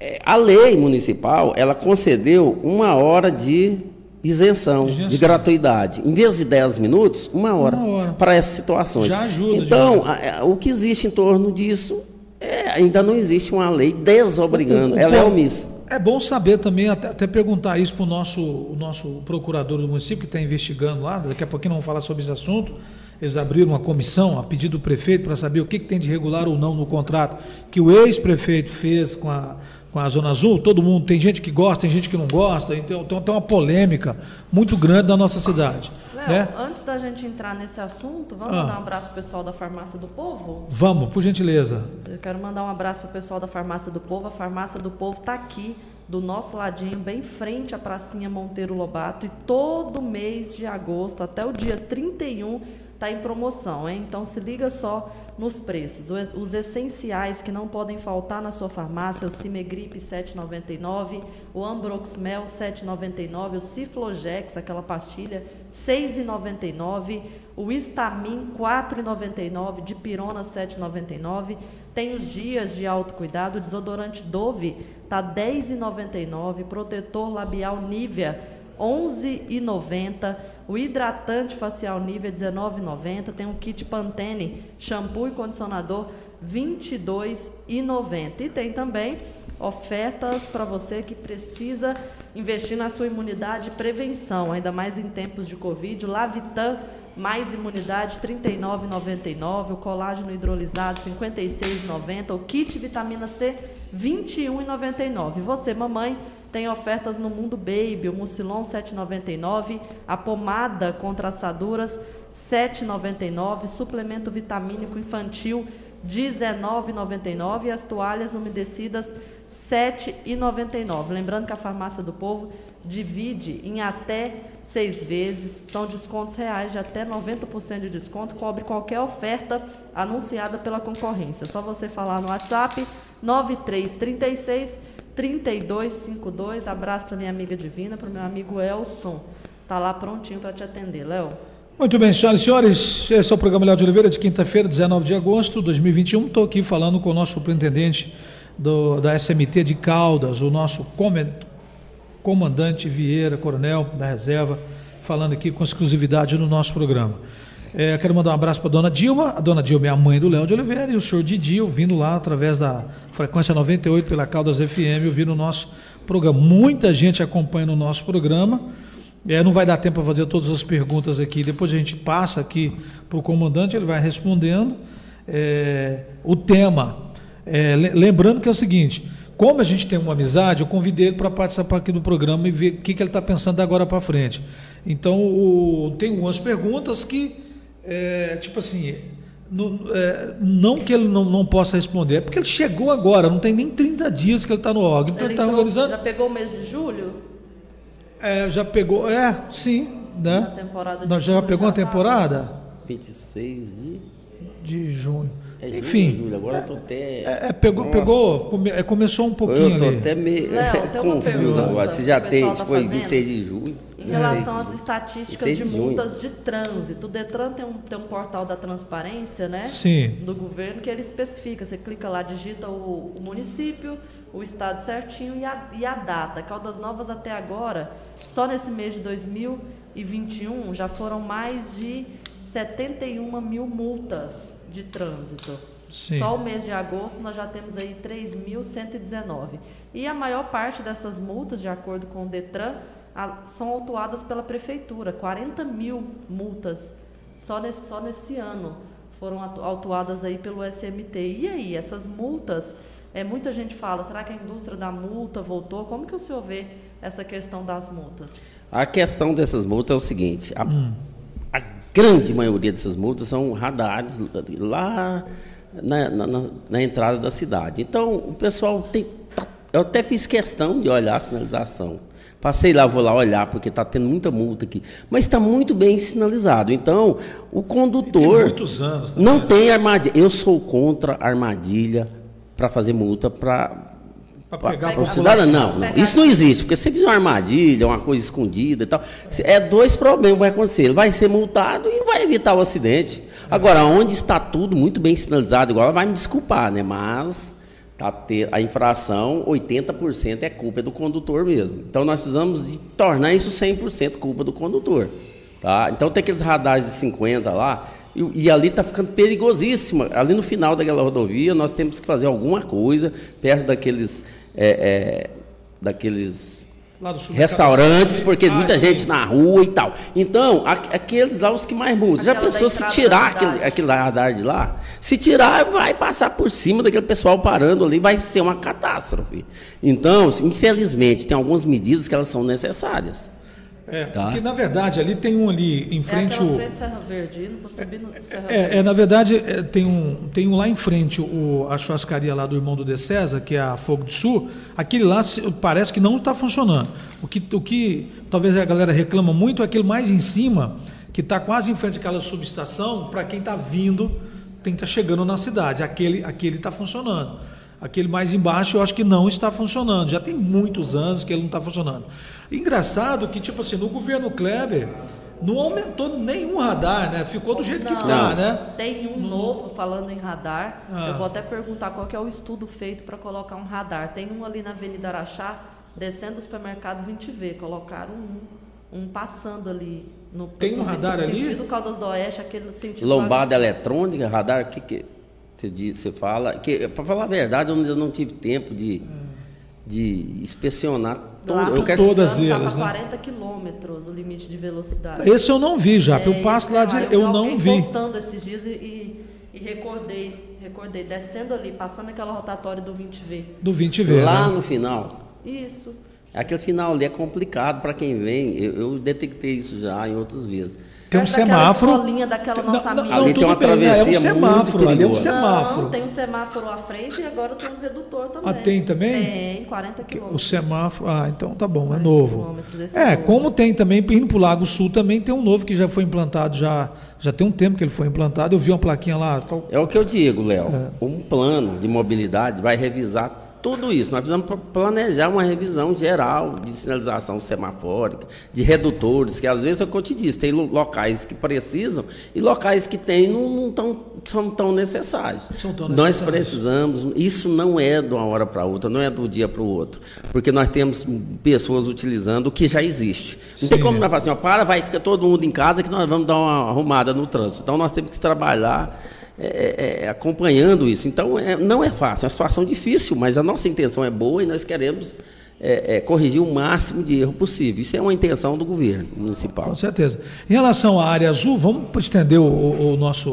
é, a lei municipal ela concedeu uma hora de isenção, isenção, de gratuidade. Em vez de 10 minutos, uma hora, hora. para essas situações. Já ajuda. Então, a, o que existe em torno disso é, ainda não existe uma lei desobrigando. O, o, ela é omissa. É bom saber também, até, até perguntar isso para o nosso, o nosso procurador do município, que está investigando lá, daqui a pouquinho vamos falar sobre esse assunto. Eles abriram uma comissão a pedido do prefeito para saber o que, que tem de regular ou não no contrato que o ex-prefeito fez com a, com a Zona Azul. Todo mundo, tem gente que gosta, tem gente que não gosta, então, então tem uma polêmica muito grande na nossa cidade. Léo, né? antes da gente entrar nesse assunto, vamos Ah. mandar um abraço pro pessoal da Farmácia do Povo? Vamos, por gentileza. Eu quero mandar um abraço para o pessoal da Farmácia do Povo. A Farmácia do Povo está aqui, do nosso ladinho, bem em frente à pracinha Monteiro Lobato. E todo mês de agosto, até o dia 31, está em promoção, hein? Então se liga só nos preços. Os, essenciais que não podem faltar na sua farmácia, o Cimegripe 7,99, o Ambroxmel 7,99, o Ciflogex, aquela pastilha, 6,99, o Istamin 4,99, Dipirona 7,99. Tem os dias de autocuidado, o desodorante Dove tá 10,99, protetor labial Nivea 11,90, o hidratante facial Nivea 19,90, tem um kit Pantene shampoo e condicionador 22,90. E tem também ofertas para você que precisa investir na sua imunidade e prevenção, ainda mais em tempos de Covid. Lavitan mais imunidade R$ 39,99, o colágeno hidrolisado R$ 56,90, o kit vitamina C R$ 21,99. E você, mamãe, tem ofertas no Mundo Baby, o Mucilon 7,99, a pomada contra assaduras 7,99, suplemento vitamínico infantil 19,99 e as toalhas umedecidas 7,99. Lembrando que a Farmácia do Povo divide em até seis vezes, são descontos reais de até 90% de desconto, cobre qualquer oferta anunciada pela concorrência. É só você falar no WhatsApp 9336 3252. Abraço para minha amiga Divina, para o meu amigo Elson. Tá lá prontinho para te atender, Léo. Muito bem, senhoras e senhores, esse é o programa Léo de Oliveira de quinta-feira, 19 de agosto de 2021. Estou aqui falando com o nosso superintendente do, da SMT de Caldas, o nosso comandante Vieira, coronel da reserva, falando aqui com exclusividade no nosso programa. É, quero mandar um abraço para a dona Dilma. A dona Dilma é a mãe do Léo de Oliveira e o senhor Didi ouvindo lá através da frequência 98 pela Caldas FM, ouvindo o nosso programa. Muita gente acompanha o nosso programa. É, não vai dar tempo para fazer todas as perguntas aqui. Depois a gente passa aqui para o comandante, ele vai respondendo. É, o tema. é, le- lembrando que é o seguinte: como a gente tem uma amizade, eu convidei ele para participar aqui do programa e ver o que, que ele está pensando agora para frente. Então, o- tem algumas perguntas que, é, tipo assim, não, é, não que ele não, não possa responder, é porque ele chegou agora, não tem nem 30 dias que ele está no órgão. Então, ele está entrou- organizando. Já pegou o mês de julho? É, já pegou, é, sim, né? Na temporada de Nós já julho, pegou já a tá. temporada 26 de. de junho. É Enfim, julho, agora eu tô até. é, é, pegou, Nossa, pegou, come- é, começou um pouquinho Eu tô ali. até meio [LAUGHS] confuso agora. Se já tem, tá foi fazendo. 26 de junho. Em relação 26. às estatísticas 26 de de multas de trânsito, o Detran tem um, tem um portal da transparência, né? Sim. Do governo que ele especifica. Você clica lá, digita o, o município, o estado certinho e a, e a data. Caldas Novas até agora, só nesse mês de 2021, já foram mais de 71 mil multas de trânsito. Sim. Só o mês de agosto nós já temos aí 3.119. E a maior parte dessas multas, de acordo com o Detran, a- são autuadas pela prefeitura. 40 mil multas só nesse, só nesse ano foram autuadas aí pelo SMT. E aí, essas multas, é, muita gente fala, será que a indústria da multa voltou? Como que o senhor vê essa questão das multas? A questão dessas multas é o seguinte: a, a grande maioria dessas multas são radares lá na, na- na- entrada da cidade. Então, o pessoal tem. tá- eu até fiz questão de olhar a sinalização. Passei lá, vou lá olhar, porque está tendo muita multa aqui. Mas está muito bem sinalizado. Então, o condutor. Tem muitos anos também, Não né? tem armadilha. Eu sou contra armadilha para fazer multa para Pra pegar para o cidadão, não, não. Isso não existe, porque se você fizer uma armadilha, uma coisa escondida e tal, é dois problemas que vai acontecer. Ele vai ser multado e vai evitar o acidente. Agora, onde está tudo muito bem sinalizado, igual vai me desculpar, né? Mas tá ter, a infração, 80% é culpa do condutor mesmo. Então nós precisamos de tornar isso 100% culpa do condutor. Tá? Então tem aqueles radares de 50 lá, e, e ali está ficando perigosíssima. Ali no final daquela rodovia, nós temos que fazer alguma coisa perto daqueles é, é, daqueles Lá do sul restaurantes, porque Ah, muita sim. gente na rua e tal. Então, a- aqueles lá os que mais multam. Já pensou se tirar aquele, aquele radar de lá? Se tirar, vai passar por cima daquele pessoal parando ali, vai ser uma catástrofe. Então, infelizmente, tem algumas medidas que elas são necessárias. É, Tá. porque na verdade ali tem um ali em É frente aquela o. frente Serra Verde, indo pra subir no Serra É, Verde. é, na verdade, é, tem, um, tem um lá em frente, o, a churrascaria lá do irmão do De César, que é a Fogo do Sul, aquele lá se- parece que não está funcionando. O que, o que talvez a galera reclama muito é aquele mais em cima, que está quase em frente àquela subestação, para quem está vindo, tem que estar chegando na cidade. Aquele aquele está funcionando. Aquele mais embaixo eu acho que não está funcionando. Já tem muitos anos que ele não está funcionando. Engraçado que, tipo assim, no governo Kleber não aumentou nenhum radar, né? Ficou do jeito que Não. está, né? Tem um novo falando em radar. Ah. Eu vou até perguntar qual que é o estudo feito para colocar um radar. Tem um ali na Avenida Araxá, descendo do supermercado 20V. Colocaram um, um passando ali. No, Tem um radar no ali? sentido Caldas do Oeste, aquele sentido... Lombada eletrônica, radar, o que, que você, diz, você fala? Que, para falar a verdade, eu ainda não tive tempo de, de inspecionar todo. Eu quero Todas elas, né? 40 quilômetros o limite de velocidade. Esse eu não vi já, eu É, passo isso lá, de, vi eu não vi. postando esses dias e, e, e recordei, recordei, descendo ali, passando aquela rotatória do 20V. Do 20 v lá né? no final. Isso. Aquele final ali é complicado para quem vem. Eu, eu detectei isso já em outras vezes. Tem um semáforo. escolinha daquela Não, nossa não, amiga. não, Ali tem tudo uma bem, né? É um semáforo, ali é um semáforo. Não, tem um semáforo à frente e agora tem um redutor também. Ah, tem também? Tem, 40 O quilômetros. semáforo, ah, então tá bom, é 40 novo. quilômetros, esse É, é novo. como tem também, indo pro Lago Sul também tem um novo que já foi implantado, já, já tem um tempo que ele foi implantado. Eu vi uma plaquinha lá. qual- É o que eu digo, Léo. É. Um plano de mobilidade vai revisar tudo isso. Nós precisamos pla- planejar uma revisão geral de sinalização semafórica, de redutores, que às vezes é o que eu te disse, tem lo- locais que precisam e locais que tem não, não tão, são tão necessários. São tão Nós necessários. precisamos, isso não é de uma hora para outra, não é do dia para o outro, porque nós temos pessoas utilizando o que já existe. Não tem como nós falar assim, ó, para, vai, fica todo mundo em casa que nós vamos dar uma arrumada no trânsito. Então nós temos que trabalhar é, é, acompanhando isso. Então é, não é fácil, é uma situação difícil, mas a nossa intenção é boa e nós queremos é, é, corrigir o máximo de erro possível. Isso é uma intenção do governo municipal. Com certeza. Em relação à área azul, vamos estender o, o- nosso,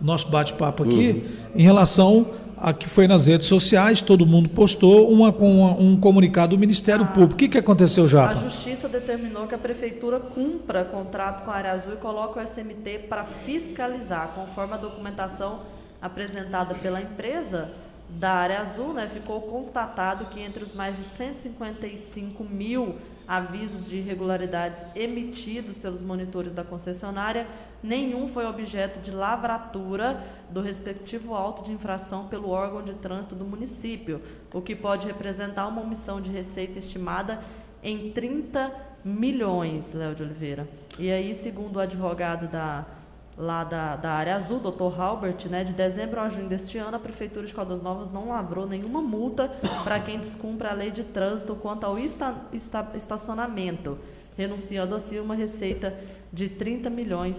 o nosso bate-papo aqui, em relação a que foi nas redes sociais, todo mundo postou uma, com um comunicado do Ministério Público. O que, que aconteceu, A Japa? Justiça determinou que a Prefeitura cumpra contrato com a área azul e coloque o SMT para fiscalizar, conforme a documentação apresentada pela empresa da área azul, né, ficou constatado que entre os mais de 155 mil avisos de irregularidades emitidos pelos monitores da concessionária, nenhum foi objeto de lavratura do respectivo auto de infração pelo órgão de trânsito do município, o que pode representar uma omissão de receita estimada em 30 milhões, Léo de Oliveira. E aí, segundo o advogado da, lá da, da área azul, Dr. Halbert, né, de dezembro a junho deste ano, a Prefeitura de Caldas Novas não lavrou nenhuma multa para quem descumpra a lei de trânsito quanto ao esta, esta, estacionamento, renunciando assim uma receita de 30 milhões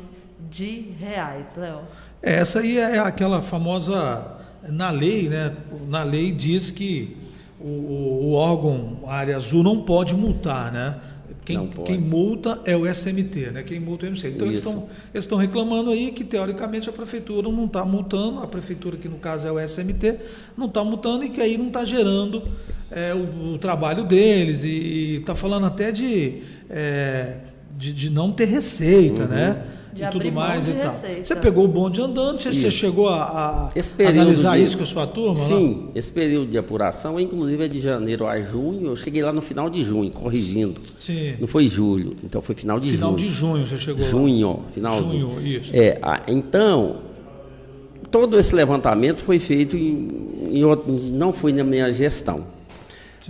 de reais, Léo. Essa aí é aquela famosa. Na lei, né? Na lei diz que o- o órgão a área azul não pode multar, né? Quem, quem multa é o SMT, né? Quem multa é o SMT. Então Isso. estão eles estão reclamando aí que teoricamente a prefeitura não está multando, a prefeitura que no caso é o SMT, não está multando e que aí não está gerando é, o, o trabalho deles e está falando até de, é, de, de não ter receita, Uhum. né? De e tudo mais e tal. receita. Você pegou o bonde andando, você, Isso. chegou a, a analisar de- isso com a sua turma? lá? Sim, esse período de apuração, inclusive é de janeiro a junho, eu cheguei lá no final de junho, corrigindo. Sim. Não foi julho, então foi final de Final junho. de junho você chegou lá. Junho, finalzinho. Junho, isso. É, a- então, todo esse levantamento foi feito em, em outro- não foi na minha gestão.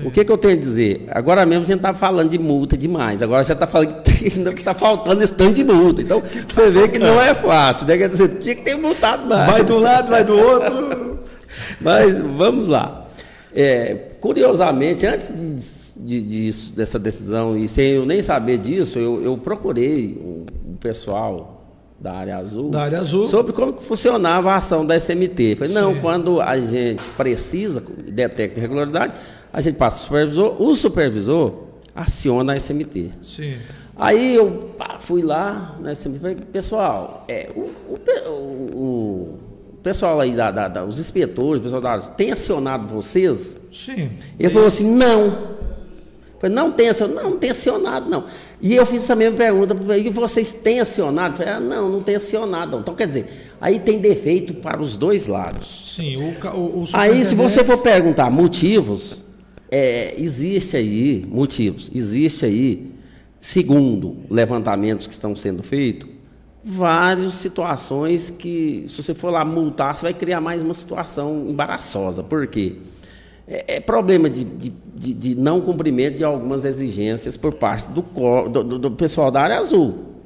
O que, que eu tenho a dizer? Agora mesmo a gente está falando de multa demais. Agora já está falando que [LAUGHS] está faltando esse tanto de multa. Então, você vê que não é fácil. Né? Quer dizer, tinha que ter multado mais. Vai de um lado, vai do outro. [LAUGHS] Mas vamos lá. É, curiosamente, antes de, de- disso, dessa decisão, e sem eu nem saber disso, eu, eu procurei o, o pessoal da área azul, Da área azul. sobre como funcionava a ação da SMT. Falei, não, Sim. quando a gente precisa, detecta irregularidade, a gente passa o supervisor, o supervisor aciona a SMT. Sim. Aí eu pá, fui lá na SMT falei, pessoal, é, o, o, o, o pessoal aí, da, da, da, os inspetores, o pessoal da tem acionado vocês? Sim. Ele falou assim, não. Falei, não tem acionado, não, não tem acionado, não. E eu fiz essa mesma pergunta, e vocês têm acionado? Falei, ah, não, não tem acionado, não. Então, quer dizer, aí tem defeito para os dois lados. Sim, o, o, o Aí, se você for perguntar motivos, é, existe aí motivos, existe aí, segundo levantamentos que estão sendo feitos, várias situações que, se você for lá multar, você vai criar mais uma situação embaraçosa. Por quê? É, é problema de, de, de, de, não cumprimento de algumas exigências por parte do, do, do pessoal da área azul.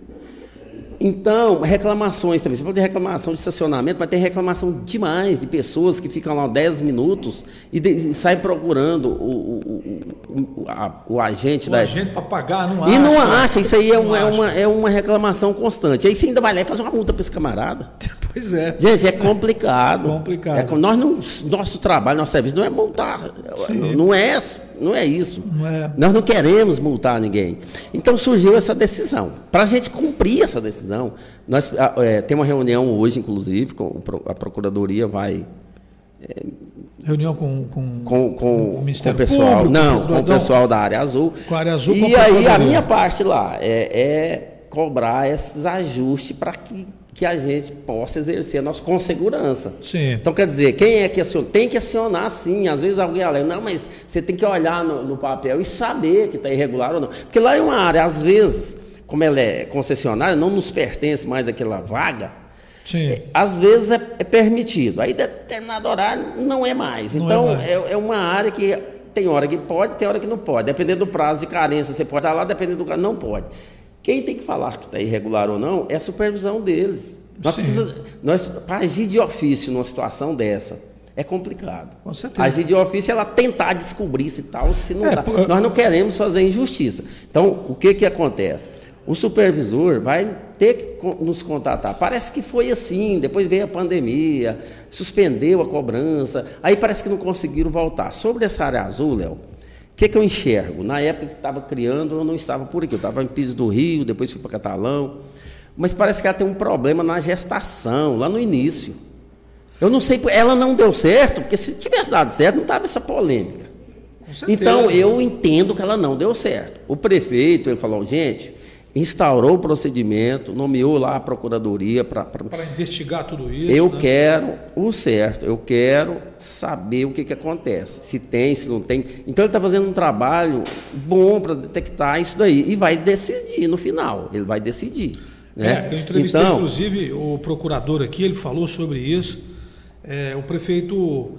Então, reclamações também. Você pode ter reclamação de estacionamento, mas tem reclamação demais de pessoas que ficam lá 10 minutos e, de, e saem procurando o, o, o, a, o agente o da. agente para pagar, não acha. E não acha, isso aí é, uma, é, uma, é uma reclamação constante. Aí você ainda vai lá e faz uma multa para esse camarada. [LAUGHS] Pois é. Gente, é complicado. É complicado. É, nós não, nosso trabalho, nosso serviço não é multar. Sim. Não é não é isso. Não é. Nós não queremos multar ninguém. Então surgiu essa decisão. Para a gente cumprir essa decisão, nós é, tem uma reunião hoje, inclusive, com a Procuradoria vai. É, reunião com, com, com, com, o Ministério com o pessoal. Público, não, com o pessoal da área azul. Com a área azul. E aí a minha parte lá é, é cobrar esses ajustes para que que a gente possa exercer a nossa com segurança. Sim. Então, quer dizer, quem é que aciona? Tem que acionar sim. Às vezes alguém alega, não, mas você tem que olhar no, no papel e saber que está irregular ou não. Porque lá é uma área, às vezes, como ela é concessionária, não nos pertence mais aquela vaga. Sim. É, às vezes é, é, permitido. Aí, determinado horário, não é mais. Não então, é, mais. É, é uma área que tem hora que pode, tem hora que não pode. Dependendo do prazo de carência, você pode estar lá, dependendo do caso, não pode. Quem tem que falar que está irregular ou não é a supervisão deles. Nós precisamos, nós, para agir de ofício numa situação dessa, é complicado. Com certeza. Agir de ofício é ela tentar descobrir se tal, se não É, dá. por- Nós não queremos fazer injustiça. Então, o que, que acontece? O supervisor vai ter que nos contatar. Parece que foi assim, depois veio a pandemia, suspendeu a cobrança, aí parece que não conseguiram voltar. Sobre essa área azul, Léo, que, que eu enxergo? Na época que estava criando, eu não estava por aqui. Eu estava em Piso do Rio, depois fui para Catalão. Mas parece que ela tem um problema na gestação, lá no início. Eu não sei, ela não deu certo, porque se tivesse dado certo, não estava essa polêmica. Com certeza. Então, eu entendo que ela não deu certo. O prefeito, ele falou, gente, instaurou o procedimento, nomeou lá a procuradoria para... Investigar tudo isso. Eu né? quero o certo, eu quero saber o que, que acontece, se tem, se não tem. Então ele está fazendo um trabalho bom para detectar isso daí e vai decidir no final. Ele vai decidir. Né? É, eu entrevistei, então, inclusive, o procurador aqui, ele falou sobre isso. É, o prefeito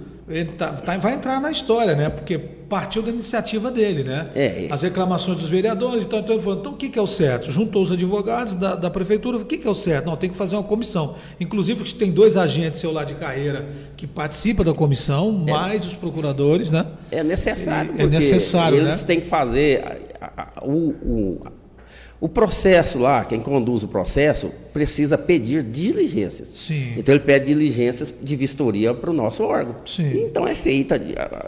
tá- tá- vai entrar na história, né? Porque partiu da iniciativa dele, né? É, é. As reclamações dos vereadores, então, então ele falou, então o que, que é o certo? Juntou os advogados da, da prefeitura, o que, que é o certo? Não, tem que fazer uma comissão. Inclusive, tem dois agentes seu lá de carreira que participam da comissão, mais os procuradores, né? é necessário. É necessário, Eles né? têm que fazer a- a- a- o, o, o processo lá, quem conduz o processo, precisa pedir diligências. Sim. Então ele pede diligências de vistoria para o nosso órgão. Sim. Então é feita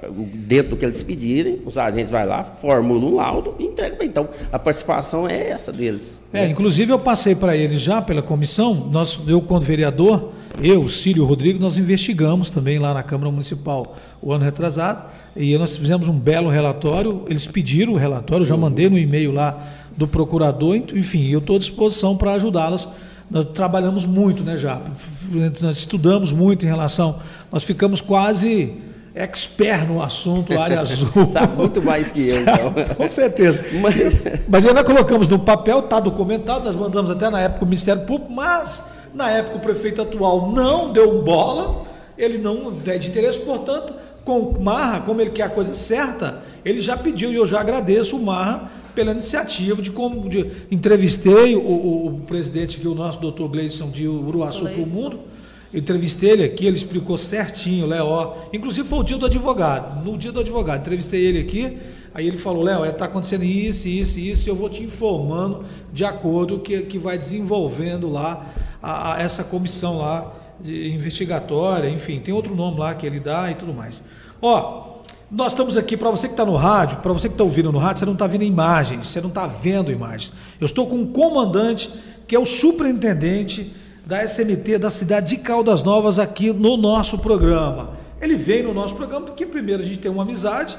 o- dentro do que eles pedirem, os agentes vai lá, formulam um laudo e entregam. Então a participação é essa deles. É, inclusive eu passei para eles já pela comissão, nós, eu quando vereador, eu, Cílio e o Rodrigo, nós investigamos também lá na Câmara Municipal o ano retrasado, e nós fizemos um belo relatório, eles pediram o relatório, eu já mandei no e-mail lá do procurador, enfim, eu estou à disposição para ajudá-los. Nós trabalhamos muito, né, já? Nós estudamos muito em relação, nós ficamos quase expert no assunto, área [LAUGHS] azul. Sabe muito mais que eu, então. [LAUGHS] Com certeza. Mas- Mas nós colocamos no papel, está documentado, nós mandamos até na época o Ministério Público, mas na época o prefeito atual não deu bola, ele não é de interesse, portanto, com o Marra, como ele quer a coisa certa, ele já pediu e eu já agradeço o Marra pela iniciativa de como de- entrevistei o, o- o presidente aqui, o nosso doutor Gleison de Uruaçu para o. Mundo. Entrevistei ele aqui, ele explicou certinho, Léo. Inclusive foi o dia do advogado. No dia do advogado, entrevistei ele aqui. Aí ele falou, Léo, está acontecendo isso, isso, isso, e eu vou te informando de acordo que, que vai desenvolvendo lá a- a- essa comissão lá investigatória, enfim, tem outro nome lá que ele dá e tudo mais. Ó, Nós estamos aqui, para você que está no rádio, para você que está ouvindo no rádio, você não está vendo imagens, você não está vendo imagens. Eu estou com um comandante, que é o superintendente da SMT da cidade de Caldas Novas, aqui no nosso programa. Ele veio no nosso programa porque, primeiro, a gente tem uma amizade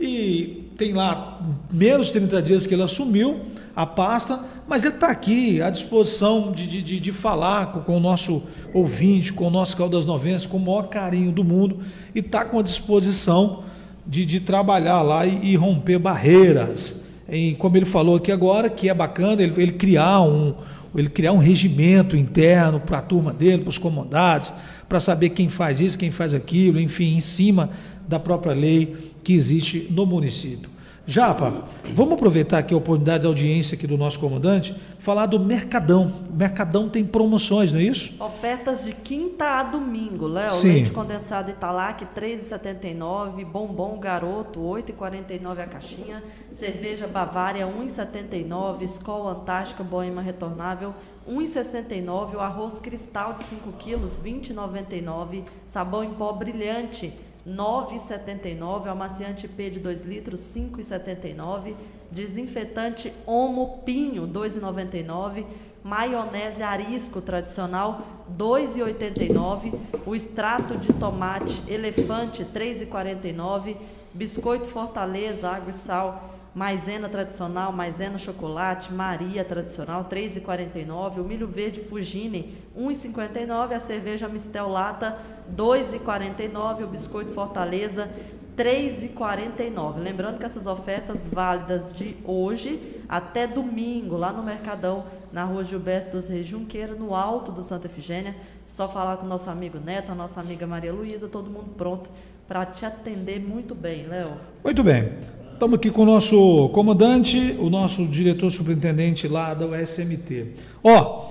e tem lá menos de 30 dias que ele assumiu a pasta, mas ele está aqui à disposição de, de, de falar com, com, o nosso ouvinte, com o nosso Caldas Novense, com o maior carinho do mundo e está com a disposição de, de trabalhar lá e, e romper barreiras. E como ele falou aqui agora, que é bacana ele, ele criar um, ele criar um regimento interno para a turma dele, para os comandados, para saber quem faz isso, quem faz aquilo, enfim, em cima da própria lei que existe no município. Japa, vamos aproveitar aqui a oportunidade de audiência aqui do nosso comandante, falar do Mercadão. O Mercadão tem promoções, não é isso? Ofertas de quinta a domingo, Léo. Leite condensado Italac, R$ 3,79. Bombom Garoto, R$ 8,49 a caixinha. Cerveja Bavária, R$ 1,79. Skol Antártica Boema Retornável, R$ 1,69. O arroz cristal de 5 quilos, R$ 20,99. Sabão em pó brilhante, 9,79, amaciante P de 2 litros, 5,79, desinfetante Omo Pinho, 2,99, maionese Arisco tradicional, 2,89, o extrato de tomate Elefante, 3,49, biscoito Fortaleza, água e sal, maisena tradicional, maisena chocolate, Maria tradicional, 3,49, o milho verde Fugine, 1,59, a cerveja Mistel Lata, 2,49, o biscoito Fortaleza, 3,49. Lembrando que essas ofertas válidas de hoje até domingo, lá no Mercadão, na rua Gilberto dos Reis Junqueira, no alto do Santa Efigênia. Só falar com o nosso amigo Neto, a nossa amiga Maria Luísa, todo mundo pronto para te atender muito bem, Léo. Muito bem. Estamos aqui com o nosso comandante, o nosso diretor superintendente lá da USMT. Ó,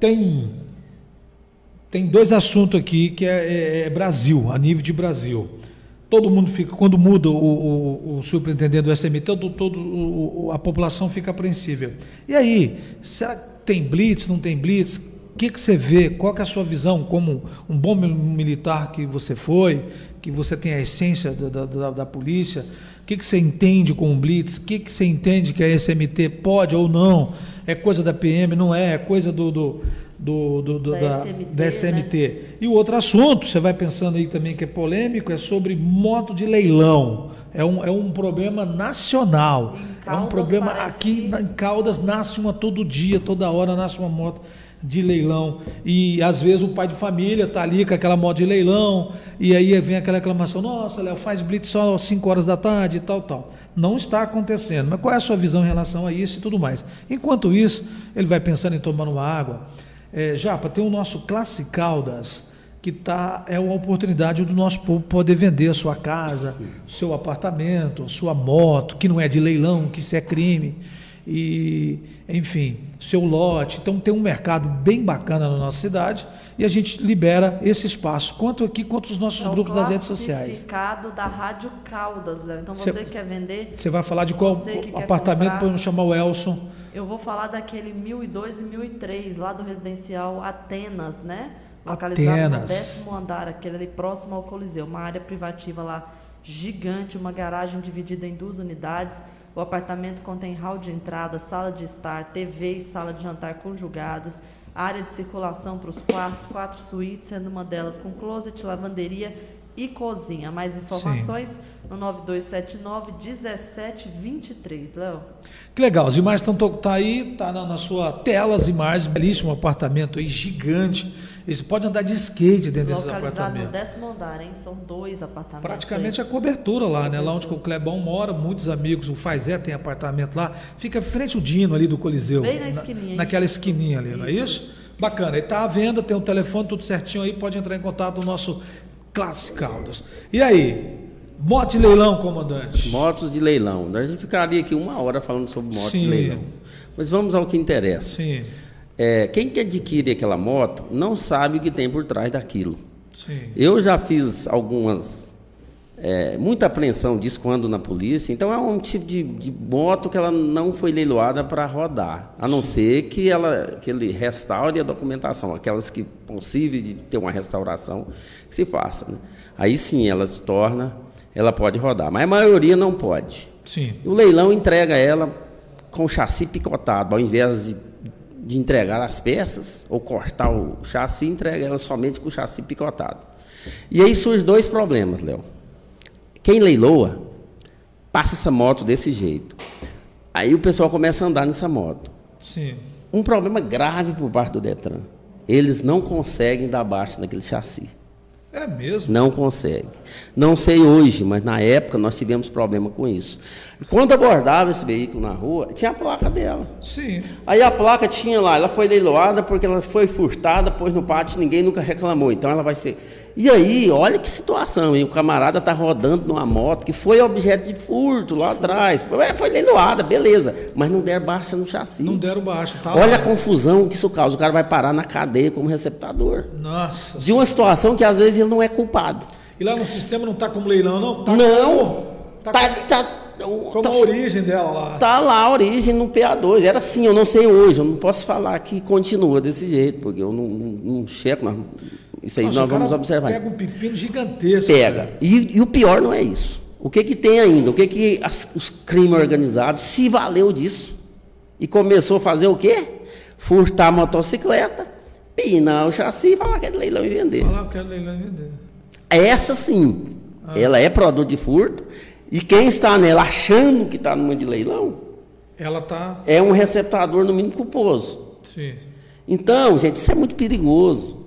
tem tem dois assuntos aqui que é, é, é, Brasil, a nível de Brasil. Todo mundo fica, quando muda o, o, o superintendente do SMT, todo, todo o, a população fica apreensível. E aí, será que tem blitz, não tem blitz? O que, que você vê? Qual é a sua visão como um bom militar que você foi, que você tem a essência da, da, da polícia? que, que você entende com o Blitz? O que, que você entende que a SMT pode ou não? É coisa da PM? Não é? É coisa do, do, do, do, do da, da, SMT. Da SMT. Né? E o outro assunto, você vai pensando aí também que é polêmico, é sobre moto de leilão. É um, é um problema nacional. é um problema aqui que... em Caldas nasce uma todo dia, toda hora nasce uma moto de leilão. E às vezes o pai de família está ali com aquela moto de leilão, e aí vem aquela reclamação: nossa, Léo, faz blitz só às 5 horas da tarde e tal, tal. Não está acontecendo. Mas qual é a sua visão em relação a isso e tudo mais? Enquanto isso, ele vai pensando em tomar uma água. É, Japa, tem o nosso Classe Caldas, que tá, é uma oportunidade do nosso povo poder vender a sua casa, seu apartamento, sua moto, que não é de leilão, que isso é crime e, enfim, seu lote. Então tem um mercado bem bacana na nossa cidade e a gente libera esse espaço, quanto aqui quanto os nossos é grupos das redes sociais. Certificado da Rádio Caldas, Léo. Então você cê, quer vender? Você vai falar de qual apartamento para chamar o Elson? Eu vou falar daquele 1002 e 1003, lá do residencial Atenas, né? Localizado Atenas. no décimo andar, aquele ali próximo ao Coliseu, uma área privativa lá gigante, uma garagem dividida em duas unidades o apartamento contém hall de entrada, sala de estar, TV e sala de jantar conjugados, área de circulação para os quartos, quatro suítes, sendo uma delas com closet, lavanderia e cozinha. Mais informações Sim. no 9279 1723, Léo. Que legal, as imagens estão tá aí, tá na, na, sua tela as imagens, belíssimo apartamento aí, gigante. Você pode andar de skate dentro desses apartamentos. no décimo andar, hein? São dois apartamentos. Praticamente aí. a cobertura lá, né? Lá onde o Clebão mora, muitos amigos, o Fazé tem apartamento lá. Fica frente ao Dino ali do Coliseu. Bem na esquininha. Na, naquela esquininha ali, isso. não é isso? Bacana. Ele está à venda, tem um telefone, tudo certinho aí, pode entrar em contato no nosso Classe Caldas. E aí? Moto de leilão, comandante. Motos de leilão. A gente ficaria aqui uma hora falando sobre moto Sim. de leilão. Mas vamos ao que interessa. Sim. É, quem que adquire aquela moto não sabe o que tem por trás daquilo. Sim. Eu já fiz algumas. É, muita apreensão disso quando na polícia. Então é um tipo de, de moto que ela não foi leiloada para rodar, a não Sim. ser que ela que ele restaure a documentação, aquelas que possíveis de ter uma restauração que se faça. Né? Aí sim ela se torna ela pode rodar, mas a maioria não pode. Sim. O leilão entrega ela com chassi picotado, ao invés de, de entregar as peças ou cortar o chassi, entrega ela somente com o chassi picotado. E aí surgem dois problemas, Léo. Quem leiloa passa essa moto desse jeito. Aí o pessoal começa a andar nessa moto. Sim. Um problema grave por parte do Detran. Eles não conseguem dar baixa naquele chassi. É mesmo? Não consegue. Não sei hoje, mas na época nós tivemos problema com isso. Quando abordava esse veículo na rua, tinha a placa dela. Sim. Aí a placa tinha lá, ela foi leiloada porque ela foi furtada, pôs no pátio, ninguém nunca reclamou. Então ela vai ser. E aí, olha que situação, hein? O camarada tá rodando numa moto que foi objeto de furto lá atrás. É, Foi leiloada, beleza. Mas não deram baixa no chassi. Não deram baixa, tá? Olha a lá. confusão que isso causa. O cara vai parar na cadeia como receptador. Nossa. De uma situação que às vezes ele não é culpado. E lá no sistema não tá como leilão, não? Tá não! como- Tá, Tá, tá, como tá- a origem dela lá. Tá lá a origem no PA2. Era assim, eu não sei hoje. Eu não posso falar que continua desse jeito, porque eu não, não, não checo. nós- isso aí Nossa, nós vamos observar. Pega um pepino gigantesco. Pega. E, e o pior não é isso. O que, que tem ainda? O que, que as- os crimes organizados se valeu disso? E começou a fazer o quê? Furtar a motocicleta, pinar o chassi e falar que é de leilão e vender. Falava que era leilão e vender. Essa sim, ela é produto de furto. E quem está nela achando que está numa de leilão Ela tá. é um receptador, no mínimo, culposo. Sim. Então, gente, isso é muito perigoso.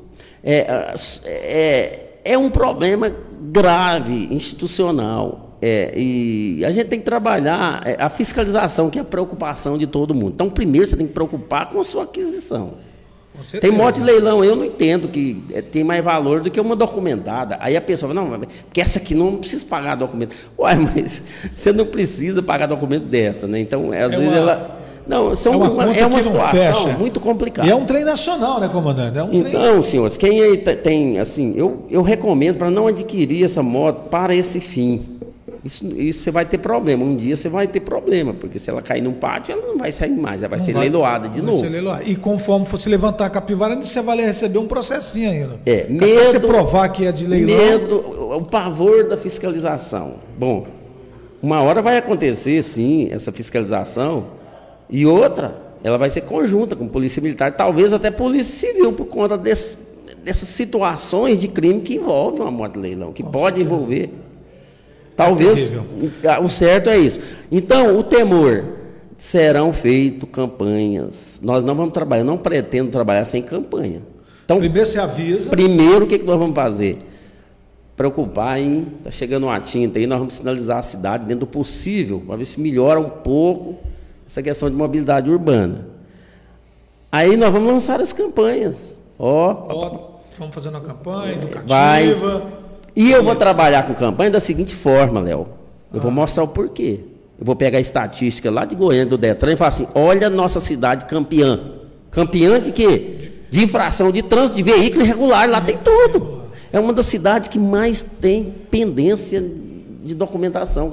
É, é, é um problema grave, institucional. É, e a gente tem que trabalhar é, a fiscalização, que é a preocupação de todo mundo. Então, primeiro você tem que preocupar com a sua aquisição. Tem moto de leilão, eu não entendo que é, tem mais valor do que uma documentada. Aí a pessoa fala, não, mas- porque essa aqui não precisa pagar documento. Ué, mas [LAUGHS] você não precisa pagar documento dessa, né? Então, às É vezes uma- ela. Não, são é uma é uma situação muito complicada. E é um trem nacional, né, comandante? É um trem. Então, senhores, quem aí te- tem, assim, eu, eu recomendo para não adquirir essa moto para esse fim. Isso, isso você vai ter problema. Um dia você vai ter problema, porque se ela cair num pátio, ela não vai sair mais, ela vai Não ser vai- leiloada de novo. leiloada. E conforme você levantar a capivara, você vai receber um processinho ainda. É, Até medo- você provar que é de leilão. Medo, o pavor da fiscalização. Bom, uma hora vai acontecer, sim, essa fiscalização, e outra, ela vai ser conjunta com polícia militar, talvez até polícia civil, por conta desse- dessas situações de crime que envolvem uma moto de leilão, que pode envolver. Talvez, ah, o certo é isso. Então, o temor, serão feitas campanhas. Nós não vamos trabalhar, eu não pretendo trabalhar sem campanha. Então, Primeiro você avisa. Primeiro, o que, que nós vamos fazer? Preocupar em. Está chegando uma tinta aí, nós vamos sinalizar a cidade dentro do possível, para ver se melhora um pouco essa questão de mobilidade urbana. Aí nós vamos lançar as campanhas. Ó, Ó, vamos fazer uma campanha educativa. vai. E eu vou trabalhar com campanha da seguinte forma, Léo. Eu Ah. vou mostrar o porquê. Eu vou pegar a estatística lá de Goiânia, do Detran, e falar assim: olha a nossa cidade campeã. Campeã de quê? De infração de trânsito, de veículo irregular, lá tem tudo. É uma das cidades que mais tem pendência de documentação.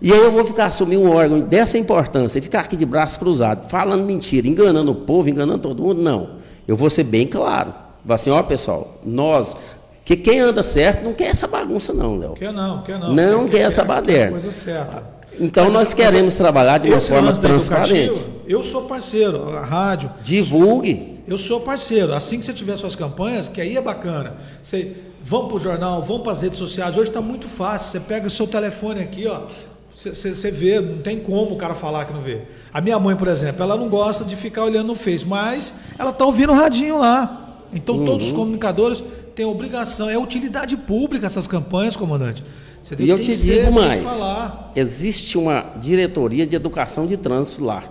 E aí eu vou ficar assumir um órgão dessa importância, e ficar aqui de braços cruzados, falando mentira, enganando o povo, enganando todo mundo. Não. Eu vou ser bem claro. Vou assim, ó, pessoal, nós. Que quem anda certo não quer essa bagunça, não, Léo. Quer não, quer não. Não quer essa baderna. Coisa certa. Então nós queremos trabalhar de uma forma transparente. Eu sou parceiro, a rádio. Divulgue. Eu sou parceiro. Assim que você tiver suas campanhas, que aí é bacana. Você vão para o jornal, vão para as redes sociais. Hoje está muito fácil. Você pega o seu telefone aqui, ó. Você, vê, não tem como o cara falar que não vê. A minha mãe, por exemplo, ela não gosta de ficar olhando no Face, mas ela tá ouvindo o radinho lá. Então todos os Uhum. comunicadores têm obrigação. É utilidade pública essas campanhas, comandante. Você tem E eu te ser, digo mais: existe uma diretoria de educação de trânsito lá.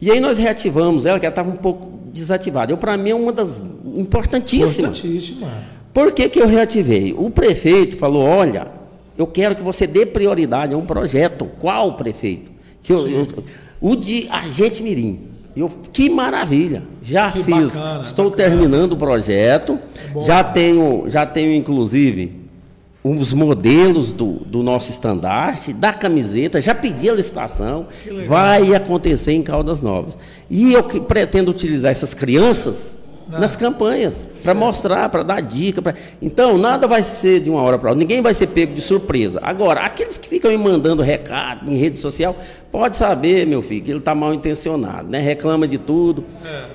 E aí nós reativamos ela, que ela estava um pouco desativada. Eu, para mim, é uma das importantíssimas. Importantíssima. Por que, que eu reativei? O prefeito falou: olha, eu quero que você dê prioridade a um projeto. Qual prefeito? Que eu- eu- o de Agente Mirim. Eu, que maravilha! Já Que fiz. bacana, estou bacana. terminando o projeto. bom. já tenho, já tenho inclusive os modelos do, do nosso estandarte, da camiseta, já pedi a licitação, vai acontecer em Caldas Novas. E eu que pretendo utilizar essas crianças Ah. nas campanhas. Para mostrar, para dar dica. Pra... Então, nada vai ser de uma hora para outra. Ninguém vai ser pego de surpresa. Agora, aqueles que ficam me mandando recado em rede social, pode saber, meu filho, que ele está mal intencionado, né? reclama de tudo.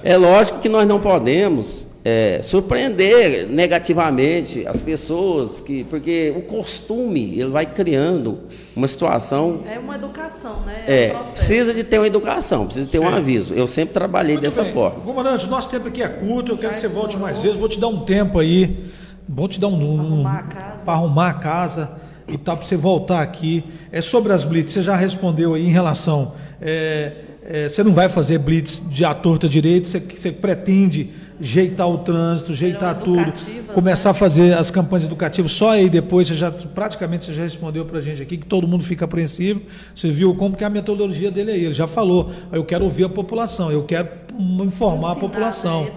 É. é lógico que nós não podemos é, surpreender negativamente as pessoas, que, porque o costume ele vai criando uma situação. É uma educação, né? É, é um precisa de ter uma educação, precisa ter Sim. um aviso. Eu sempre trabalhei Muito dessa bem. forma. Comandante, o nosso tempo aqui é curto, eu quero que você volte mais vezes, vou te dar um tempo aí, vou te dar um. um para arrumar a casa e tal, para você voltar aqui. É sobre as blitz, você já respondeu aí em relação. É, é, você não vai fazer blitz de à torta direito, você, você pretende jeitar o trânsito, jeitar tudo, começar né? a fazer as campanhas educativas. Só aí depois você já praticamente você já respondeu para a gente aqui que todo mundo fica apreensivo. Você viu como que é a metodologia dele aí? Ele já falou. Eu quero ouvir a população, eu quero informar a população. Né?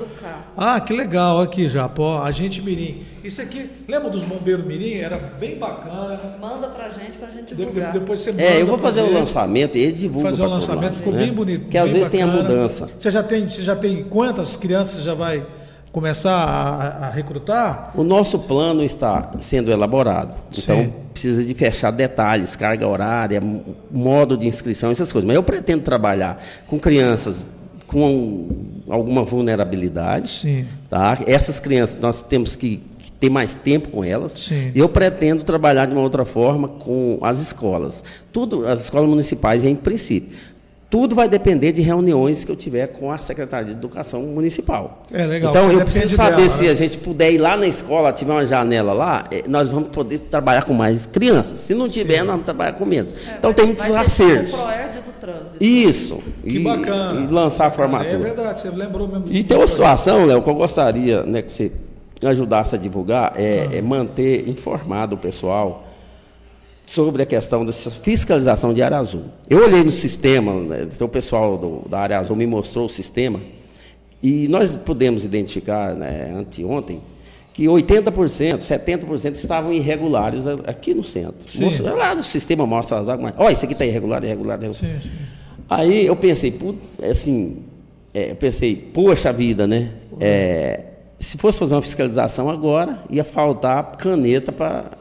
Ah, que legal aqui já, pô, a gente mirim. Isso aqui, lembra dos bombeiros mirim? Era bem bacana. Manda pra gente pra gente divulgar. depois você manda É, eu vou fazer o lançamento e ele divulga Fazer o lançamento, ficou né? bem bonito. Que às vezes bacana. tem a mudança. Você já tem, você já tem quantas crianças já vai começar a, a, recrutar? O nosso plano está sendo elaborado. Sim. Então, precisa de fechar detalhes, carga horária, modo de inscrição, essas coisas. Mas eu pretendo trabalhar com crianças com alguma vulnerabilidade. Sim. Tá? Essas crianças, nós temos que, que ter mais tempo com elas. Sim. Eu pretendo trabalhar de uma outra forma com as escolas. Tudo, as escolas municipais, em princípio. Tudo vai depender de reuniões que eu tiver com a Secretaria de Educação Municipal. É legal. Então, eu preciso saber dela, se né? a gente puder ir lá na escola, tiver uma janela lá, eh, nós vamos poder trabalhar com mais crianças. Se não tiver, Sim. nós vamos trabalhar com menos. É, então, tem muitos acertos. Isso. Que e, bacana. E lançar a formatura. É verdade, você lembrou mesmo. E tem uma situação, Léo, que eu gostaria né, que você ajudasse a divulgar, é, ah. é manter informado o pessoal sobre a questão dessa fiscalização de área azul. Eu olhei no sistema, né, então o pessoal do, da área azul me mostrou o sistema, e nós pudemos identificar né, anteontem que 80%, 70% estavam irregulares aqui no centro. Mostra, lá no sistema mostra as vagas, olha, isso aqui está irregular, irregular, irregular. Sim, sim. Aí eu pensei, assim, é, eu pensei, poxa vida, né? É, se fosse fazer uma fiscalização agora, ia faltar caneta para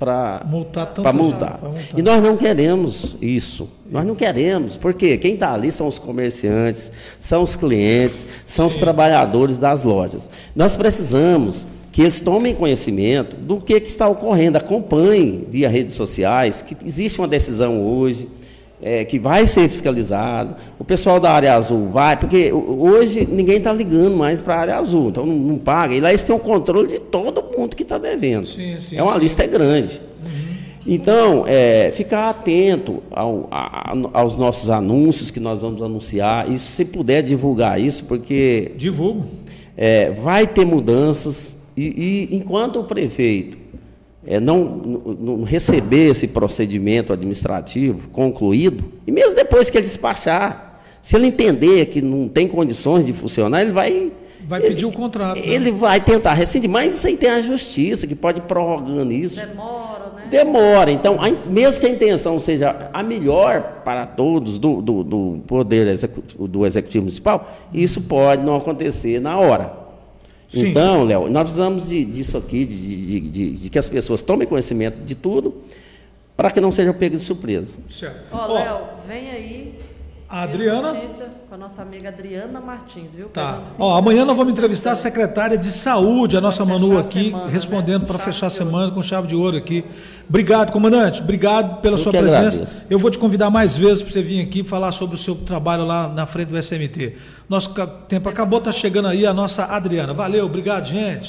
para multar, multar. multar. E nós não queremos isso. Nós não queremos, porque quem está ali são os comerciantes, são os clientes, são os trabalhadores das lojas. Nós precisamos que eles tomem conhecimento do que, que está ocorrendo, acompanhem via redes sociais, que existe uma decisão hoje, é, que vai ser fiscalizado. O pessoal da área azul vai, porque hoje ninguém está ligando mais para a área azul, então não, não, paga. E lá eles têm o controle de todo mundo que está devendo. Sim, sim, é uma sim. lista grande. Uhum. Então, é, ficar atento ao, a, aos nossos anúncios que nós vamos anunciar. Isso, se puder divulgar isso, porque. Divulgo. É, vai ter mudanças. E, e enquanto o prefeito é, não, não, receber esse procedimento administrativo concluído, e mesmo depois que ele despachar, se ele entender que não tem condições de funcionar, ele vai. Vai pedir o contrato. Né? Ele vai tentar rescindir, mas isso aí tem a justiça que pode ir prorrogando isso. Demora, né? Demora. Então, a, mesmo que a intenção seja a melhor para todos do, do, do Poder executivo, do Executivo Municipal, isso pode não acontecer na hora. Sim. Então, Léo, nós precisamos de, disso aqui, de, de, de, que as pessoas tomem conhecimento de tudo, para que não sejam pegos de surpresa. Certo. Ó, oh, Léo, vem aí. A Adriana. Com a nossa amiga Adriana Martins, viu? Tá. Ó, amanhã nós vamos entrevistar a secretária de saúde, a nossa Manu aqui, semana, né? respondendo né? para fechar a semana com chave de ouro aqui. Obrigado, comandante. Obrigado pela Eu sua presença. Agradeço. Eu vou te convidar mais vezes para você vir aqui falar sobre o seu trabalho lá na frente do SMT. Nosso tempo acabou, está chegando aí a nossa Adriana. Valeu, obrigado, gente.